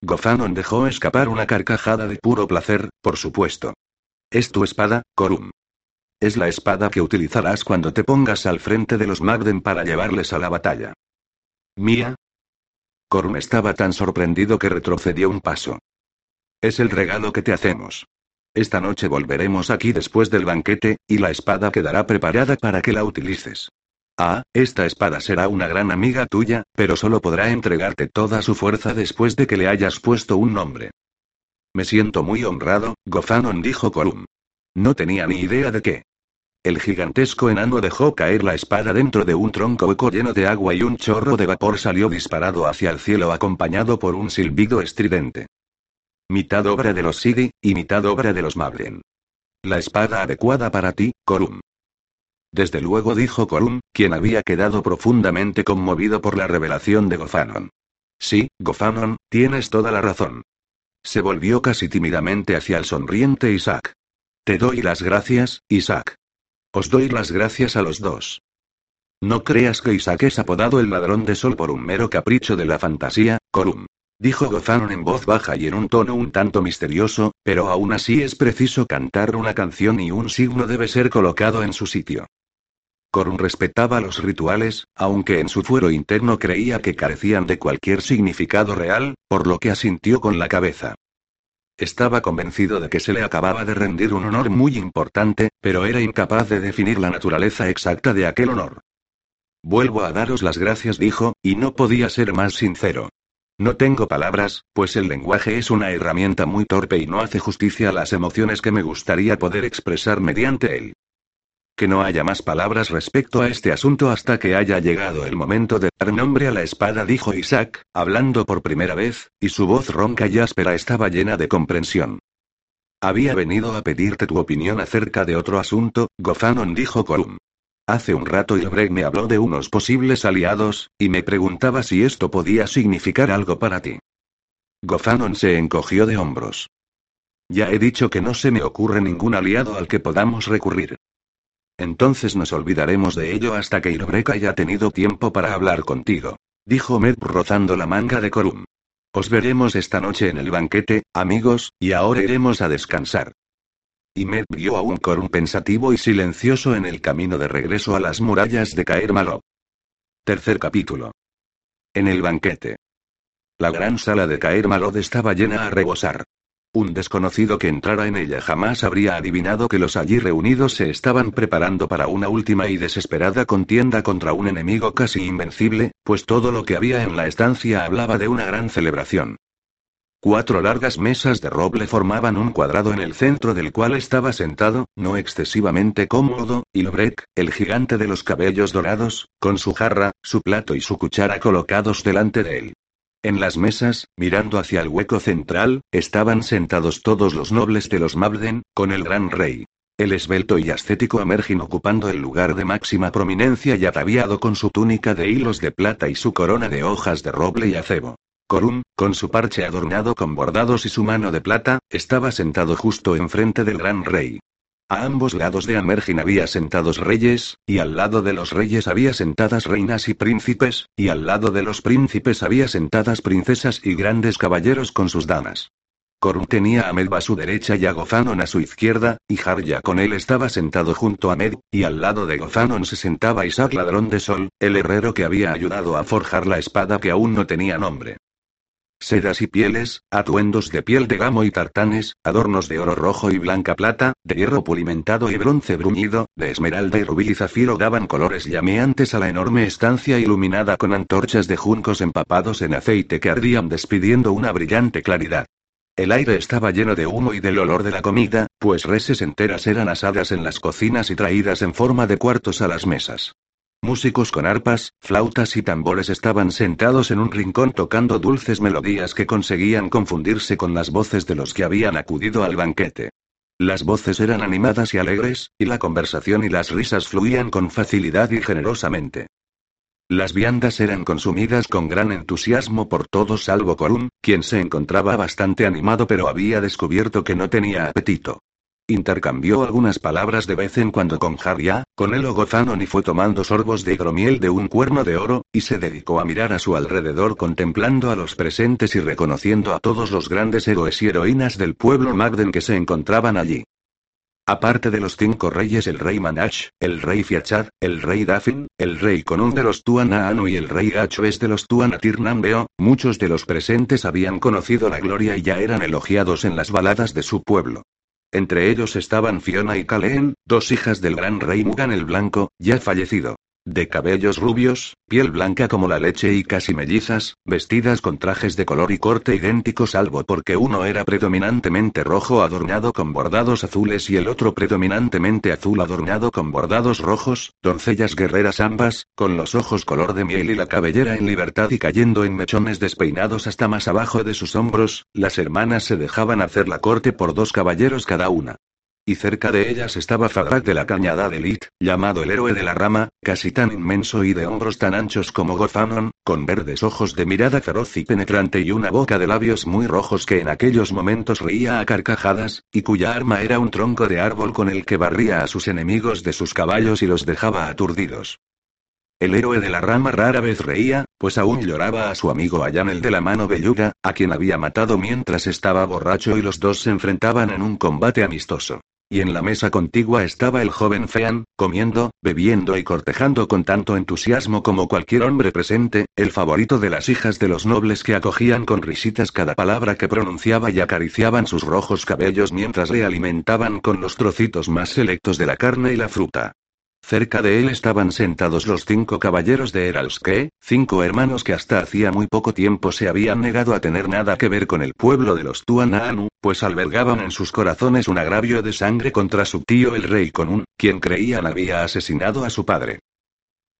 Speaker 1: Gozanon dejó escapar una carcajada de puro placer, por supuesto. Es tu espada, Corum. Es la espada que utilizarás cuando te pongas al frente de los Magden para llevarles a la batalla. ¿Mía? Corum estaba tan sorprendido que retrocedió un paso. Es el regalo que te hacemos. Esta noche volveremos aquí después del banquete, y la espada quedará preparada para que la utilices. Ah, esta espada será una gran amiga tuya, pero solo podrá entregarte toda su fuerza después de que le hayas puesto un nombre. Me siento muy honrado, Gozanon dijo Colum. No tenía ni idea de qué. El gigantesco enano dejó caer la espada dentro de un tronco hueco lleno de agua y un chorro de vapor salió disparado hacia el cielo acompañado por un silbido estridente. Mitad obra de los Sidi, y mitad obra de los Mablen. La espada adecuada para ti, Corum. Desde luego dijo Corum, quien había quedado profundamente conmovido por la revelación de Gofanon. Sí, Gofanon, tienes toda la razón. Se volvió casi tímidamente hacia el sonriente Isaac. Te doy las gracias, Isaac. Os doy las gracias a los dos. No creas que Isaac es apodado el ladrón de sol por un mero capricho de la fantasía, Corum. Dijo Gozanon en voz baja y en un tono un tanto misterioso, pero aún así es preciso cantar una canción y un signo debe ser colocado en su sitio. Corun respetaba los rituales, aunque en su fuero interno creía que carecían de cualquier significado real, por lo que asintió con la cabeza. Estaba convencido de que se le acababa de rendir un honor muy importante, pero era incapaz de definir la naturaleza exacta de aquel honor. Vuelvo a daros las gracias, dijo, y no podía ser más sincero. No tengo palabras, pues el lenguaje es una herramienta muy torpe y no hace justicia a las emociones que me gustaría poder expresar mediante él. Que no haya más palabras respecto a este asunto hasta que haya llegado el momento de dar nombre a la espada, dijo Isaac, hablando por primera vez, y su voz ronca y áspera estaba llena de comprensión. Había venido a pedirte tu opinión acerca de otro asunto, Gozanon dijo Colum. Hace un rato Ilbreg me habló de unos posibles aliados, y me preguntaba si esto podía significar algo para ti. Gozanon se encogió de hombros. Ya he dicho que no se me ocurre ningún aliado al que podamos recurrir. Entonces nos olvidaremos de ello hasta que Irobrek haya tenido tiempo para hablar contigo. Dijo Med rozando la manga de Corum. Os veremos esta noche en el banquete, amigos, y ahora iremos a descansar. Y Med vio a un Corum pensativo y silencioso en el camino de regreso a las murallas de Caer Malo. Tercer capítulo. En el banquete. La gran sala de Caer Malod estaba llena a rebosar. Un desconocido que entrara en ella jamás habría adivinado que los allí reunidos se estaban preparando para una última y desesperada contienda contra un enemigo casi invencible, pues todo lo que había en la estancia hablaba de una gran celebración. Cuatro largas mesas de roble formaban un cuadrado en el centro del cual estaba sentado, no excesivamente cómodo, Ilbrek, el gigante de los cabellos dorados, con su jarra, su plato y su cuchara colocados delante de él. En las mesas, mirando hacia el hueco central, estaban sentados todos los nobles de los Mabden, con el gran rey. El esbelto y ascético Amergin ocupando el lugar de máxima prominencia y ataviado con su túnica de hilos de plata y su corona de hojas de roble y acebo. Corún, con su parche adornado con bordados y su mano de plata, estaba sentado justo enfrente del gran rey. A ambos lados de Amergin había sentados reyes, y al lado de los reyes había sentadas reinas y príncipes, y al lado de los príncipes había sentadas princesas y grandes caballeros con sus damas. Korun tenía a Medba a su derecha y a Gozanon a su izquierda, y Harja con él estaba sentado junto a Med, y al lado de Gozanon se sentaba Isaac Ladrón de Sol, el herrero que había ayudado a forjar la espada que aún no tenía nombre. Sedas y pieles, atuendos de piel de gamo y tartanes, adornos de oro rojo y blanca plata, de hierro pulimentado y bronce bruñido, de esmeralda y rubí y zafiro daban colores llameantes a la enorme estancia iluminada con antorchas de juncos empapados en aceite que ardían despidiendo una brillante claridad. El aire estaba lleno de humo y del olor de la comida, pues reses enteras eran asadas en las cocinas y traídas en forma de cuartos a las mesas. Músicos con arpas, flautas y tambores estaban sentados en un rincón tocando dulces melodías que conseguían confundirse con las voces de los que habían acudido al banquete. Las voces eran animadas y alegres, y la conversación y las risas fluían con facilidad y generosamente. Las viandas eran consumidas con gran entusiasmo por todos salvo Corún, quien se encontraba bastante animado pero había descubierto que no tenía apetito. Intercambió algunas palabras de vez en cuando con Harria, con él o Gozanon y fue tomando sorbos de hidromiel de un cuerno de oro, y se dedicó a mirar a su alrededor contemplando a los presentes y reconociendo a todos los grandes héroes y heroínas del pueblo Magden que se encontraban allí. Aparte de los cinco reyes el rey Manach, el rey Fiachad, el rey Dafin, el rey Conun de los Tuanaanu y el rey es de los Tuanatirnambeo, muchos de los presentes habían conocido la gloria y ya eran elogiados en las baladas de su pueblo. Entre ellos estaban Fiona y Kaleen, dos hijas del gran rey Mugan el Blanco, ya fallecido. De cabellos rubios, piel blanca como la leche y casi mellizas, vestidas con trajes de color y corte idénticos salvo porque uno era predominantemente rojo adornado con bordados azules y el otro predominantemente azul adornado con bordados rojos, doncellas guerreras ambas, con los ojos color de miel y la cabellera en libertad y cayendo en mechones despeinados hasta más abajo de sus hombros, las hermanas se dejaban hacer la corte por dos caballeros cada una. Y cerca de ellas estaba Fadrak de la cañada de Lit, llamado el héroe de la rama, casi tan inmenso y de hombros tan anchos como Gozanon, con verdes ojos de mirada feroz y penetrante y una boca de labios muy rojos que en aquellos momentos reía a carcajadas, y cuya arma era un tronco de árbol con el que barría a sus enemigos de sus caballos y los dejaba aturdidos. El héroe de la rama rara vez reía, pues aún lloraba a su amigo Ayan el de la mano velluda, a quien había matado mientras estaba borracho y los dos se enfrentaban en un combate amistoso. Y en la mesa contigua estaba el joven Fean, comiendo, bebiendo y cortejando con tanto entusiasmo como cualquier hombre presente, el favorito de las hijas de los nobles que acogían con risitas cada palabra que pronunciaba y acariciaban sus rojos cabellos mientras le alimentaban con los trocitos más selectos de la carne y la fruta. Cerca de él estaban sentados los cinco caballeros de Eralske, cinco hermanos que hasta hacía muy poco tiempo se habían negado a tener nada que ver con el pueblo de los Tuanaanu, pues albergaban en sus corazones un agravio de sangre contra su tío el rey Conun, quien creían había asesinado a su padre.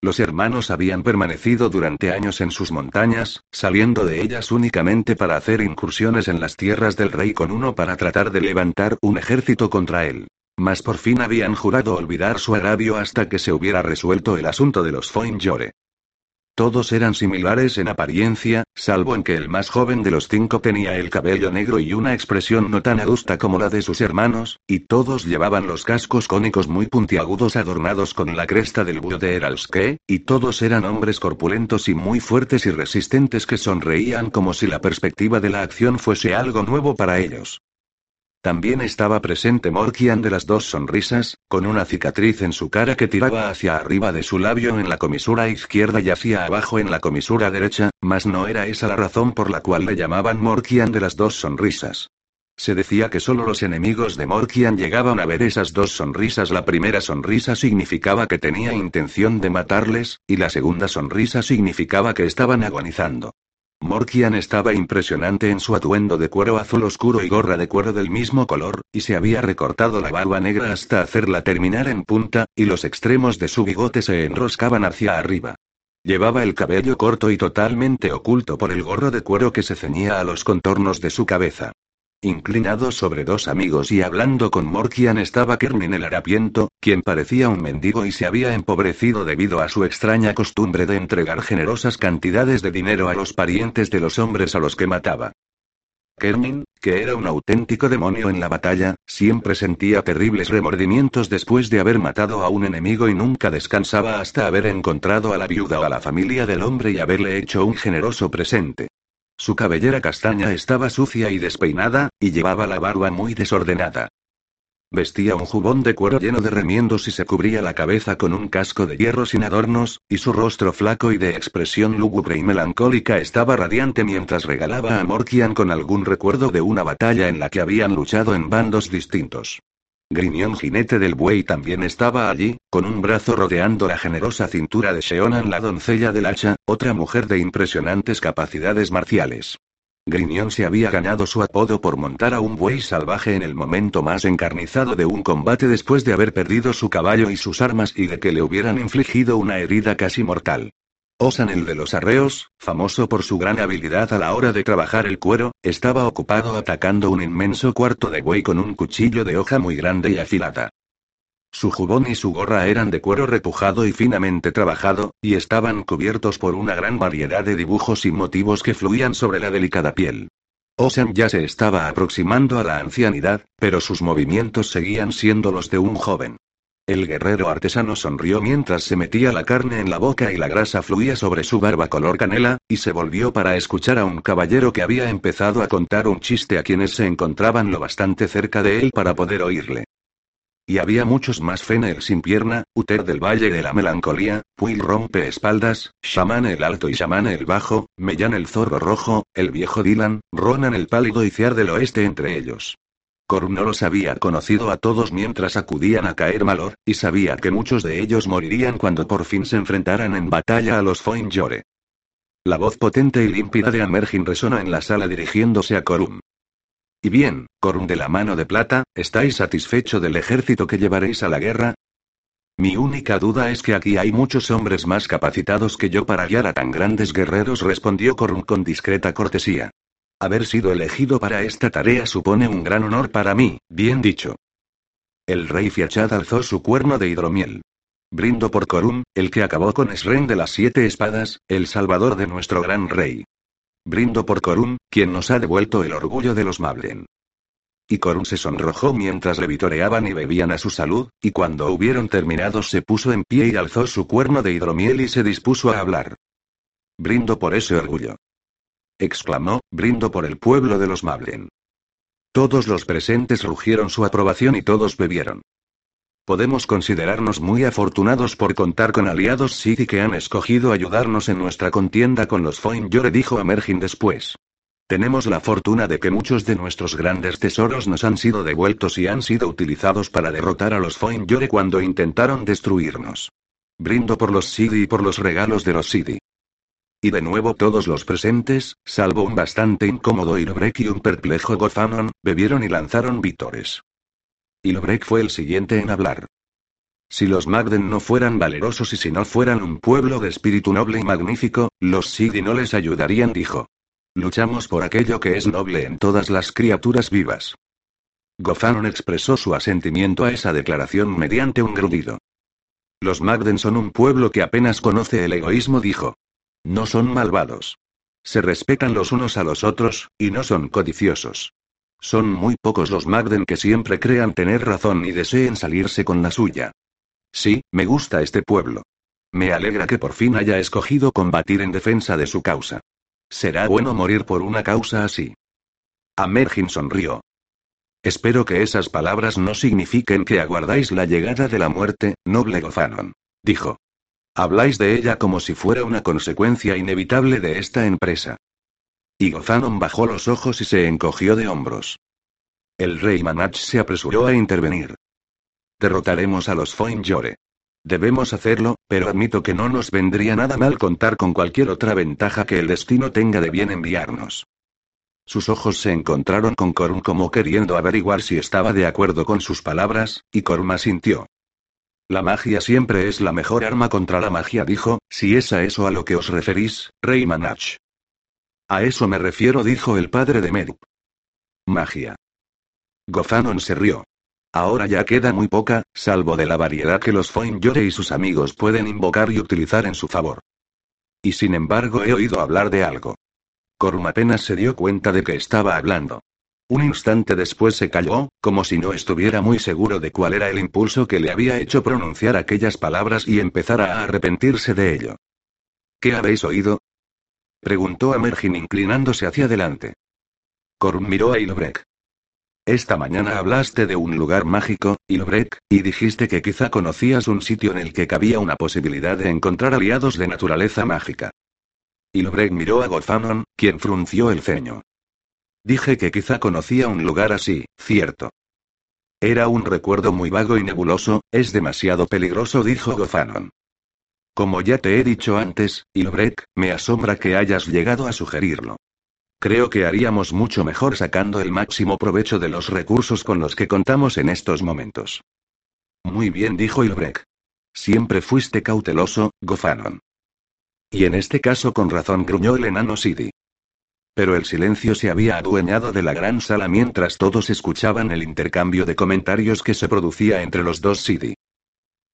Speaker 1: Los hermanos habían permanecido durante años en sus montañas, saliendo de ellas únicamente para hacer incursiones en las tierras del rey Conuno para tratar de levantar un ejército contra él. Mas por fin habían jurado olvidar su agravio hasta que se hubiera resuelto el asunto de los Foinjore. Todos eran similares en apariencia, salvo en que el más joven de los cinco tenía el cabello negro y una expresión no tan adusta como la de sus hermanos, y todos llevaban los cascos cónicos muy puntiagudos adornados con la cresta del búho de Heralske, y todos eran hombres corpulentos y muy fuertes y resistentes que sonreían como si la perspectiva de la acción fuese algo nuevo para ellos. También estaba presente Morkian de las dos sonrisas, con una cicatriz en su cara que tiraba hacia arriba de su labio en la comisura izquierda y hacia abajo en la comisura derecha, mas no era esa la razón por la cual le llamaban Morkian de las dos sonrisas. Se decía que solo los enemigos de Morkian llegaban a ver esas dos sonrisas. La primera sonrisa significaba que tenía intención de matarles, y la segunda sonrisa significaba que estaban agonizando. Morkian estaba impresionante en su atuendo de cuero azul oscuro y gorra de cuero del mismo color, y se había recortado la barba negra hasta hacerla terminar en punta, y los extremos de su bigote se enroscaban hacia arriba. Llevaba el cabello corto y totalmente oculto por el gorro de cuero que se ceñía a los contornos de su cabeza. Inclinado sobre dos amigos y hablando con Morkian estaba Kernin el harapiento, quien parecía un mendigo y se había empobrecido debido a su extraña costumbre de entregar generosas cantidades de dinero a los parientes de los hombres a los que mataba. Kernin, que era un auténtico demonio en la batalla, siempre sentía terribles remordimientos después de haber matado a un enemigo y nunca descansaba hasta haber encontrado a la viuda o a la familia del hombre y haberle hecho un generoso presente. Su cabellera castaña estaba sucia y despeinada, y llevaba la barba muy desordenada. Vestía un jubón de cuero lleno de remiendos y se cubría la cabeza con un casco de hierro sin adornos, y su rostro flaco y de expresión lúgubre y melancólica estaba radiante mientras regalaba a Morkian con algún recuerdo de una batalla en la que habían luchado en bandos distintos. Griñón jinete del buey también estaba allí, con un brazo rodeando la generosa cintura de Sheonan la doncella del hacha, otra mujer de impresionantes capacidades marciales. Griñón se había ganado su apodo por montar a un buey salvaje en el momento más encarnizado de un combate después de haber perdido su caballo y sus armas y de que le hubieran infligido una herida casi mortal. Osan el de los arreos, famoso por su gran habilidad a la hora de trabajar el cuero, estaba ocupado atacando un inmenso cuarto de buey con un cuchillo de hoja muy grande y afilada. Su jubón y su gorra eran de cuero repujado y finamente trabajado, y estaban cubiertos por una gran variedad de dibujos y motivos que fluían sobre la delicada piel. Osan ya se estaba aproximando a la ancianidad, pero sus movimientos seguían siendo los de un joven. El guerrero artesano sonrió mientras se metía la carne en la boca y la grasa fluía sobre su barba color canela, y se volvió para escuchar a un caballero que había empezado a contar un chiste a quienes se encontraban lo bastante cerca de él para poder oírle. Y había muchos más Fenel sin pierna, Uter del Valle de la Melancolía, Puil rompe espaldas, Shaman el alto y Shaman el bajo, Mellan el zorro rojo, el viejo Dylan, Ronan el pálido y Ciar del oeste entre ellos. Corm no los había conocido a todos mientras acudían a caer Malor, y sabía que muchos de ellos morirían cuando por fin se enfrentaran en batalla a los Foinjore. La voz potente y límpida de Amergin resonó en la sala dirigiéndose a Corum. Y bien, Corum de la mano de plata, ¿estáis satisfecho del ejército que llevaréis a la guerra? Mi única duda es que aquí hay muchos hombres más capacitados que yo para guiar a tan grandes guerreros, respondió Corum con discreta cortesía. Haber sido elegido para esta tarea supone un gran honor para mí, bien dicho. El rey Fiachad alzó su cuerno de hidromiel. Brindo por Corum, el que acabó con Esren de las siete espadas, el salvador de nuestro gran rey. Brindo por Corum, quien nos ha devuelto el orgullo de los Mablen. Y Corum se sonrojó mientras le vitoreaban y bebían a su salud, y cuando hubieron terminado se puso en pie y alzó su cuerno de hidromiel y se dispuso a hablar. Brindo por ese orgullo exclamó, brindo por el pueblo de los Mablen. Todos los presentes rugieron su aprobación y todos bebieron. Podemos considerarnos muy afortunados por contar con aliados Sidi que han escogido ayudarnos en nuestra contienda con los Foin-Yore, dijo Amergin después. Tenemos la fortuna de que muchos de nuestros grandes tesoros nos han sido devueltos y han sido utilizados para derrotar a los Foin-Yore cuando intentaron destruirnos. Brindo por los Sidi y por los regalos de los Sidi. Y de nuevo todos los presentes, salvo un bastante incómodo Ilobrek y un perplejo Gofanon, bebieron y lanzaron vítores. Ilobrek fue el siguiente en hablar. Si los Magden no fueran valerosos y si no fueran un pueblo de espíritu noble y magnífico, los Sidi no les ayudarían, dijo. Luchamos por aquello que es noble en todas las criaturas vivas. Gofanon expresó su asentimiento a esa declaración mediante un grudido. Los Magden son un pueblo que apenas conoce el egoísmo, dijo. No son malvados. Se respetan los unos a los otros, y no son codiciosos. Son muy pocos los Magden que siempre crean tener razón y deseen salirse con la suya. Sí, me gusta este pueblo. Me alegra que por fin haya escogido combatir en defensa de su causa. Será bueno morir por una causa así. Amergin sonrió. Espero que esas palabras no signifiquen que aguardáis la llegada de la muerte, noble Gofanon. Dijo. Habláis de ella como si fuera una consecuencia inevitable de esta empresa. Y Gofanon bajó los ojos y se encogió de hombros. El rey Manach se apresuró a intervenir. Derrotaremos a los Foinjore. Debemos hacerlo, pero admito que no nos vendría nada mal contar con cualquier otra ventaja que el destino tenga de bien enviarnos. Sus ojos se encontraron con Korm como queriendo averiguar si estaba de acuerdo con sus palabras, y Korm asintió. La magia siempre es la mejor arma contra la magia, dijo, si es a eso a lo que os referís, Rey Manach. A eso me refiero, dijo el padre de Merup. Magia. Gofanon se rió. Ahora ya queda muy poca, salvo de la variedad que los Foinjore y sus amigos pueden invocar y utilizar en su favor. Y sin embargo he oído hablar de algo. Corum apenas se dio cuenta de que estaba hablando. Un instante después se calló, como si no estuviera muy seguro de cuál era el impulso que le había hecho pronunciar aquellas palabras y empezara a arrepentirse de ello. ¿Qué habéis oído? preguntó a Mergin inclinándose hacia adelante. Corum miró a Ilbrek. Esta mañana hablaste de un lugar mágico, Ilbrek, y dijiste que quizá conocías un sitio en el que cabía una posibilidad de encontrar aliados de naturaleza mágica. Ilbrek miró a Gofanon, quien frunció el ceño. Dije que quizá conocía un lugar así, cierto. Era un recuerdo muy vago y nebuloso, es demasiado peligroso, dijo Gofanon. Como ya te he dicho antes, Ilbrek, me asombra que hayas llegado a sugerirlo. Creo que haríamos mucho mejor sacando el máximo provecho de los recursos con los que contamos en estos momentos. Muy bien, dijo Ilbrek. Siempre fuiste cauteloso, Gofanon. Y en este caso con razón gruñó el enano Sidi. Pero el silencio se había adueñado de la gran sala mientras todos escuchaban el intercambio de comentarios que se producía entre los dos Sidi.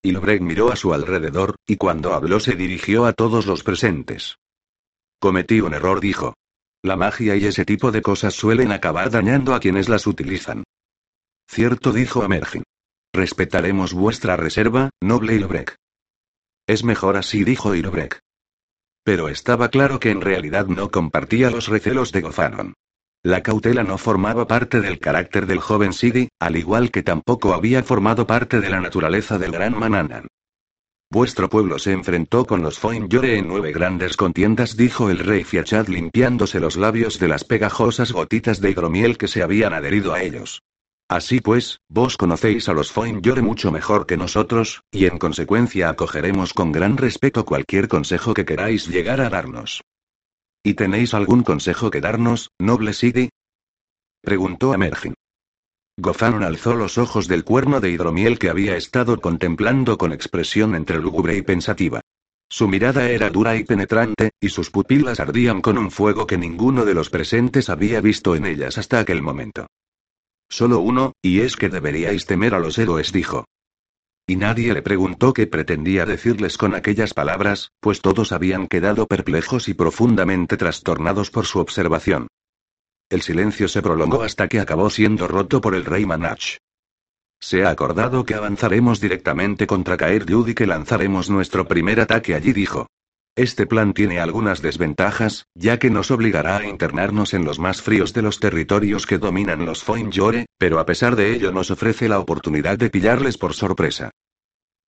Speaker 1: Ilbrek miró a su alrededor, y cuando habló se dirigió a todos los presentes. Cometí un error, dijo. La magia y ese tipo de cosas suelen acabar dañando a quienes las utilizan. Cierto, dijo Amergin. Respetaremos vuestra reserva, noble Ilbrek. Es mejor así, dijo Ilbrek. Pero estaba claro que en realidad no compartía los recelos de Gofanon. La cautela no formaba parte del carácter del joven Sidi, al igual que tampoco había formado parte de la naturaleza del gran Mananan. Vuestro pueblo se enfrentó con los Foinjore en nueve grandes contiendas, dijo el rey Fiachad limpiándose los labios de las pegajosas gotitas de hidromiel que se habían adherido a ellos. Así pues, vos conocéis a los Foinjore mucho mejor que nosotros, y en consecuencia acogeremos con gran respeto cualquier consejo que queráis llegar a darnos. ¿Y tenéis algún consejo que darnos, noble Sidi? preguntó Amergin. Gofanon alzó los ojos del cuerno de hidromiel que había estado contemplando con expresión entre lúgubre y pensativa. Su mirada era dura y penetrante, y sus pupilas ardían con un fuego que ninguno de los presentes había visto en ellas hasta aquel momento. Solo uno, y es que deberíais temer a los héroes, dijo. Y nadie le preguntó qué pretendía decirles con aquellas palabras, pues todos habían quedado perplejos y profundamente trastornados por su observación. El silencio se prolongó hasta que acabó siendo roto por el rey Manach. Se ha acordado que avanzaremos directamente contra Caer Yud y que lanzaremos nuestro primer ataque allí, dijo. Este plan tiene algunas desventajas, ya que nos obligará a internarnos en los más fríos de los territorios que dominan los Foinjore, pero a pesar de ello nos ofrece la oportunidad de pillarles por sorpresa.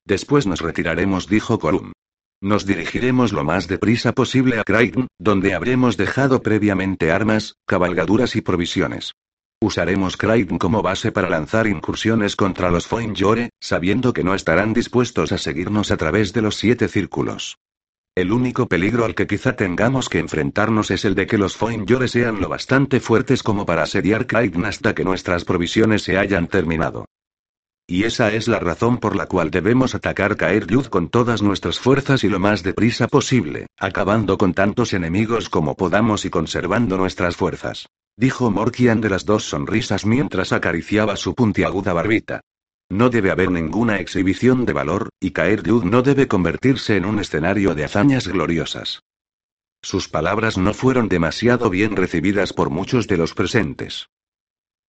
Speaker 1: Después nos retiraremos, dijo Colum. Nos dirigiremos lo más deprisa posible a Crichton, donde habremos dejado previamente armas, cabalgaduras y provisiones. Usaremos Crichton como base para lanzar incursiones contra los Foinjore, sabiendo que no estarán dispuestos a seguirnos a través de los siete círculos. El único peligro al que quizá tengamos que enfrentarnos es el de que los Foinjore sean lo bastante fuertes como para asediar Crichton hasta que nuestras provisiones se hayan terminado. Y esa es la razón por la cual debemos atacar Caer con todas nuestras fuerzas y lo más deprisa posible, acabando con tantos enemigos como podamos y conservando nuestras fuerzas. Dijo Morkian de las dos sonrisas mientras acariciaba su puntiaguda barbita. No debe haber ninguna exhibición de valor, y Caer Yud no debe convertirse en un escenario de hazañas gloriosas. Sus palabras no fueron demasiado bien recibidas por muchos de los presentes.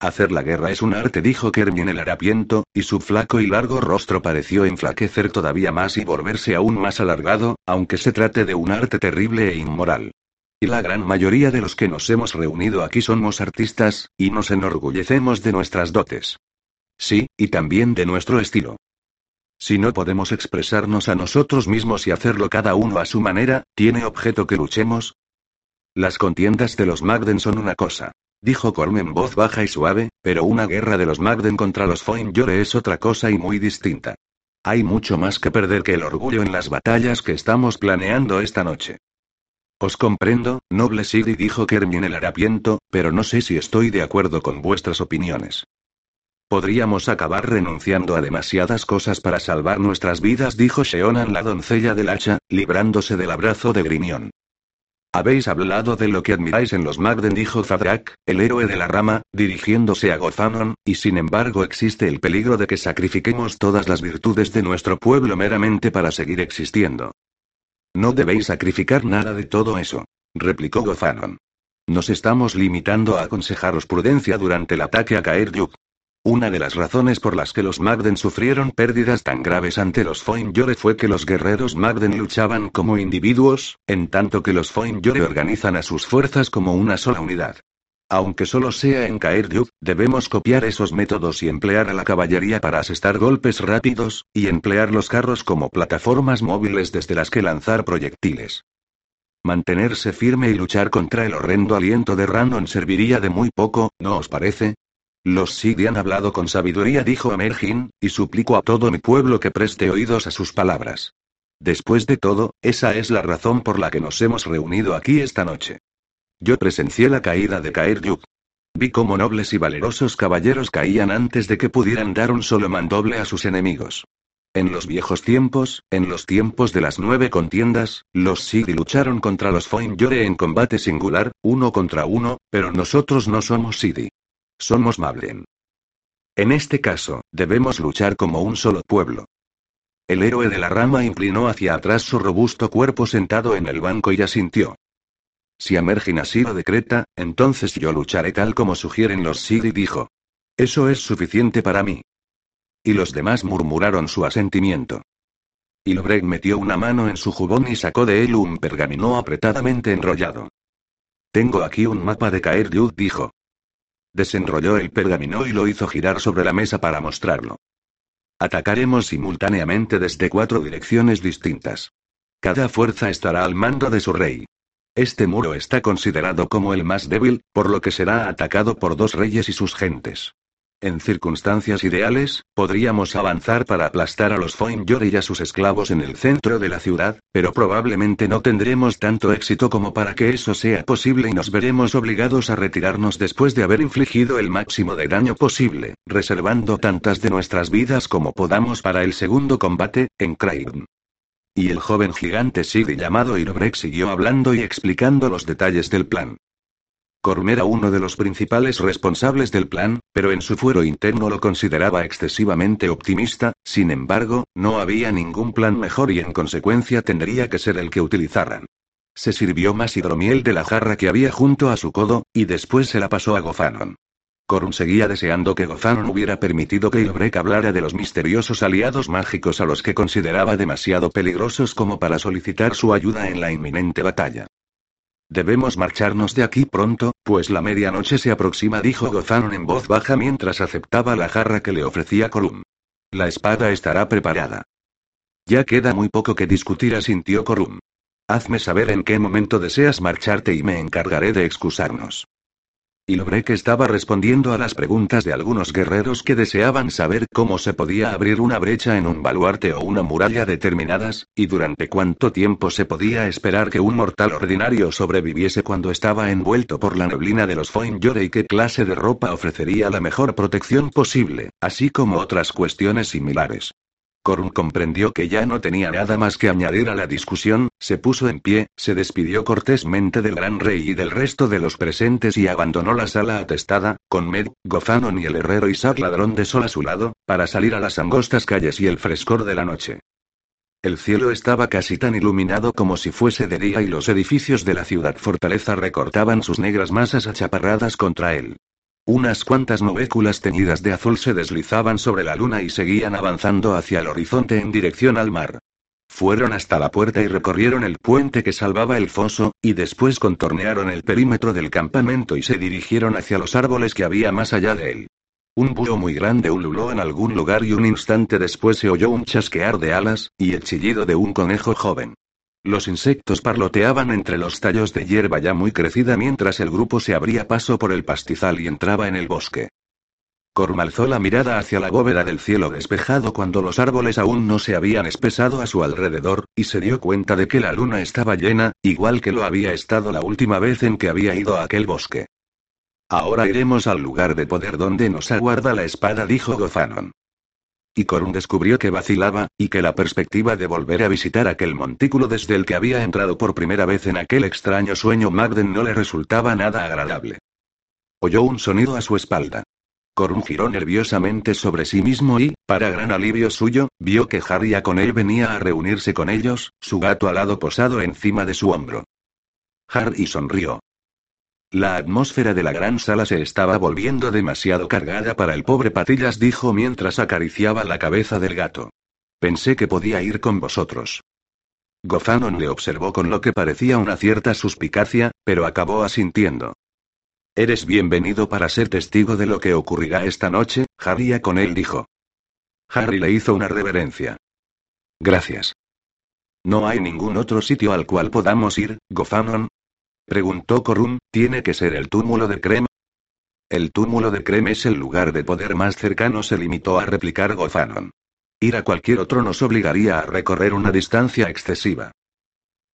Speaker 1: Hacer la guerra es un arte, dijo Kermin el harapiento, y su flaco y largo rostro pareció enflaquecer todavía más y volverse aún más alargado, aunque se trate de un arte terrible e inmoral. Y la gran mayoría de los que nos hemos reunido aquí somos artistas, y nos enorgullecemos de nuestras dotes. Sí, y también de nuestro estilo. Si no podemos expresarnos a nosotros mismos y hacerlo cada uno a su manera, ¿tiene objeto que luchemos? Las contiendas de los Magden son una cosa. Dijo Corm en voz baja y suave, pero una guerra de los Magden contra los Foinjore es otra cosa y muy distinta. Hay mucho más que perder que el orgullo en las batallas que estamos planeando esta noche. Os comprendo, noble Sidi dijo Kermin el harapiento, pero no sé si estoy de acuerdo con vuestras opiniones. Podríamos acabar renunciando a demasiadas cosas para salvar nuestras vidas, dijo Sheonan la doncella del hacha, librándose del abrazo de Grimión. Habéis hablado de lo que admiráis en los Magden, dijo Zadrak, el héroe de la rama, dirigiéndose a Gozanon, y sin embargo existe el peligro de que sacrifiquemos todas las virtudes de nuestro pueblo meramente para seguir existiendo. No debéis sacrificar nada de todo eso, replicó Gozanon. Nos estamos limitando a aconsejaros prudencia durante el ataque a Kaeryuk. Una de las razones por las que los Magden sufrieron pérdidas tan graves ante los Foinjore fue que los guerreros Magden luchaban como individuos, en tanto que los Foinjore organizan a sus fuerzas como una sola unidad. Aunque solo sea en Kaeryuk, debemos copiar esos métodos y emplear a la caballería para asestar golpes rápidos, y emplear los carros como plataformas móviles desde las que lanzar proyectiles. Mantenerse firme y luchar contra el horrendo aliento de Randon serviría de muy poco, ¿no os parece? Los Sidi han hablado con sabiduría, dijo Amergin, y suplico a todo mi pueblo que preste oídos a sus palabras. Después de todo, esa es la razón por la que nos hemos reunido aquí esta noche. Yo presencié la caída de Kaeryuk. Vi cómo nobles y valerosos caballeros caían antes de que pudieran dar un solo mandoble a sus enemigos. En los viejos tiempos, en los tiempos de las nueve contiendas, los Sidi lucharon contra los Foinjore en combate singular, uno contra uno, pero nosotros no somos Sidi. Somos Mablen. En este caso, debemos luchar como un solo pueblo. El héroe de la rama inclinó hacia atrás su robusto cuerpo sentado en el banco y asintió. Si Amergin así lo decreta, entonces yo lucharé tal como sugieren los Sidi, dijo. Eso es suficiente para mí. Y los demás murmuraron su asentimiento. Y Lobreg metió una mano en su jubón y sacó de él un pergamino apretadamente enrollado. Tengo aquí un mapa de Caer dijo. Desenrolló el pergamino y lo hizo girar sobre la mesa para mostrarlo. Atacaremos simultáneamente desde cuatro direcciones distintas. Cada fuerza estará al mando de su rey. Este muro está considerado como el más débil, por lo que será atacado por dos reyes y sus gentes. En circunstancias ideales, podríamos avanzar para aplastar a los Foinjore y a sus esclavos en el centro de la ciudad, pero probablemente no tendremos tanto éxito como para que eso sea posible y nos veremos obligados a retirarnos después de haber infligido el máximo de daño posible, reservando tantas de nuestras vidas como podamos para el segundo combate, en Craven. Y el joven gigante Sidi llamado Irobrek siguió hablando y explicando los detalles del plan. Corm era uno de los principales responsables del plan, pero en su fuero interno lo consideraba excesivamente optimista, sin embargo, no había ningún plan mejor y en consecuencia tendría que ser el que utilizaran. Se sirvió más hidromiel de la jarra que había junto a su codo, y después se la pasó a Gozanon. Corm seguía deseando que Gozanon hubiera permitido que Ilbrek hablara de los misteriosos aliados mágicos a los que consideraba demasiado peligrosos como para solicitar su ayuda en la inminente batalla. Debemos marcharnos de aquí pronto, pues la medianoche se aproxima, dijo Gozanon en voz baja mientras aceptaba la jarra que le ofrecía Colum. La espada estará preparada. Ya queda muy poco que discutir, asintió Corum. Hazme saber en qué momento deseas marcharte y me encargaré de excusarnos. Y que estaba respondiendo a las preguntas de algunos guerreros que deseaban saber cómo se podía abrir una brecha en un baluarte o una muralla determinadas, y durante cuánto tiempo se podía esperar que un mortal ordinario sobreviviese cuando estaba envuelto por la neblina de los Foinjore y qué clase de ropa ofrecería la mejor protección posible, así como otras cuestiones similares. Corm comprendió que ya no tenía nada más que añadir a la discusión, se puso en pie, se despidió cortésmente del gran rey y del resto de los presentes y abandonó la sala atestada, con Med, Gozanon y el herrero Isaac ladrón de sol a su lado, para salir a las angostas calles y el frescor de la noche. El cielo estaba casi tan iluminado como si fuese de día y los edificios de la ciudad fortaleza recortaban sus negras masas achaparradas contra él. Unas cuantas moléculas teñidas de azul se deslizaban sobre la luna y seguían avanzando hacia el horizonte en dirección al mar. Fueron hasta la puerta y recorrieron el puente que salvaba el foso, y después contornearon el perímetro del campamento y se dirigieron hacia los árboles que había más allá de él. Un búho muy grande ululó en algún lugar y un instante después se oyó un chasquear de alas, y el chillido de un conejo joven. Los insectos parloteaban entre los tallos de hierba ya muy crecida mientras el grupo se abría paso por el pastizal y entraba en el bosque. Corm alzó la mirada hacia la bóveda del cielo despejado cuando los árboles aún no se habían espesado a su alrededor, y se dio cuenta de que la luna estaba llena, igual que lo había estado la última vez en que había ido a aquel bosque. Ahora iremos al lugar de poder donde nos aguarda la espada, dijo Gozanon. Y Corun descubrió que vacilaba, y que la perspectiva de volver a visitar aquel montículo desde el que había entrado por primera vez en aquel extraño sueño Magden no le resultaba nada agradable. Oyó un sonido a su espalda. Corun giró nerviosamente sobre sí mismo y, para gran alivio suyo, vio que Harry con él venía a reunirse con ellos, su gato alado posado encima de su hombro. Harry sonrió. La atmósfera de la gran sala se estaba volviendo demasiado cargada para el pobre Patillas, dijo mientras acariciaba la cabeza del gato. Pensé que podía ir con vosotros. Gozanon le observó con lo que parecía una cierta suspicacia, pero acabó asintiendo. Eres bienvenido para ser testigo de lo que ocurrirá esta noche, Harry con él dijo. Harry le hizo una reverencia. Gracias. ¿No hay ningún otro sitio al cual podamos ir, Gofanon? Preguntó Corun, ¿tiene que ser el túmulo de Krem? El túmulo de Krem es el lugar de poder más cercano, se limitó a replicar Gofanon. Ir a cualquier otro nos obligaría a recorrer una distancia excesiva.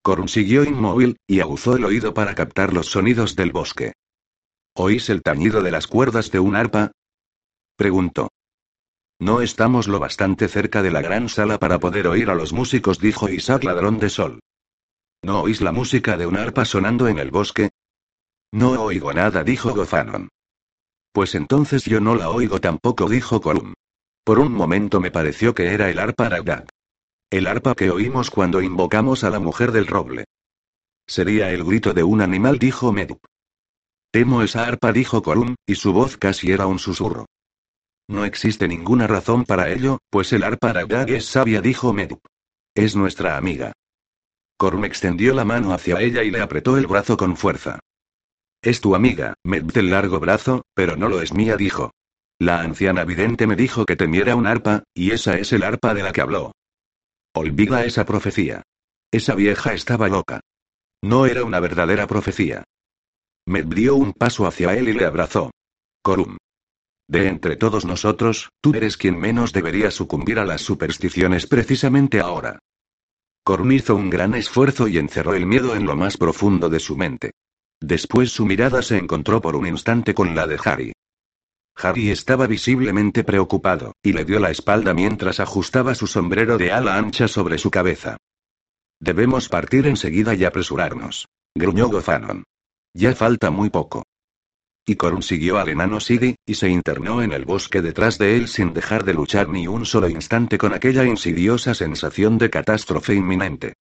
Speaker 1: Corun siguió inmóvil, y aguzó el oído para captar los sonidos del bosque. ¿Oís el tañido de las cuerdas de un arpa? Preguntó. No estamos lo bastante cerca de la gran sala para poder oír a los músicos, dijo Isaac Ladrón de Sol. ¿No oís la música de un arpa sonando en el bosque? No oigo nada, dijo Gozanon. Pues entonces yo no la oigo tampoco, dijo Colum. Por un momento me pareció que era el arpa Ragdak. El arpa que oímos cuando invocamos a la mujer del roble. Sería el grito de un animal, dijo Medup. Temo esa arpa, dijo Corun, y su voz casi era un susurro. No existe ninguna razón para ello, pues el arpa Ragdag es sabia, dijo Medup. Es nuestra amiga. Corun extendió la mano hacia ella y le apretó el brazo con fuerza. Es tu amiga, Medup del largo brazo, pero no lo es mía, dijo. La anciana vidente me dijo que temiera un arpa, y esa es el arpa de la que habló. Olvida esa profecía. Esa vieja estaba loca. No era una verdadera profecía. Me dio un paso hacia él y le abrazó. Corum. De entre todos nosotros, tú eres quien menos debería sucumbir a las supersticiones precisamente ahora. Corum hizo un gran esfuerzo y encerró el miedo en lo más profundo de su mente. Después su mirada se encontró por un instante con la de Harry. Harry estaba visiblemente preocupado, y le dio la espalda mientras ajustaba su sombrero de ala ancha sobre su cabeza. Debemos partir enseguida y apresurarnos. Gruñó Gozanon. Ya falta muy poco. Y Corun siguió al enano Sidi, y se internó en el bosque detrás de él sin dejar de luchar ni un solo instante con aquella insidiosa sensación de catástrofe inminente.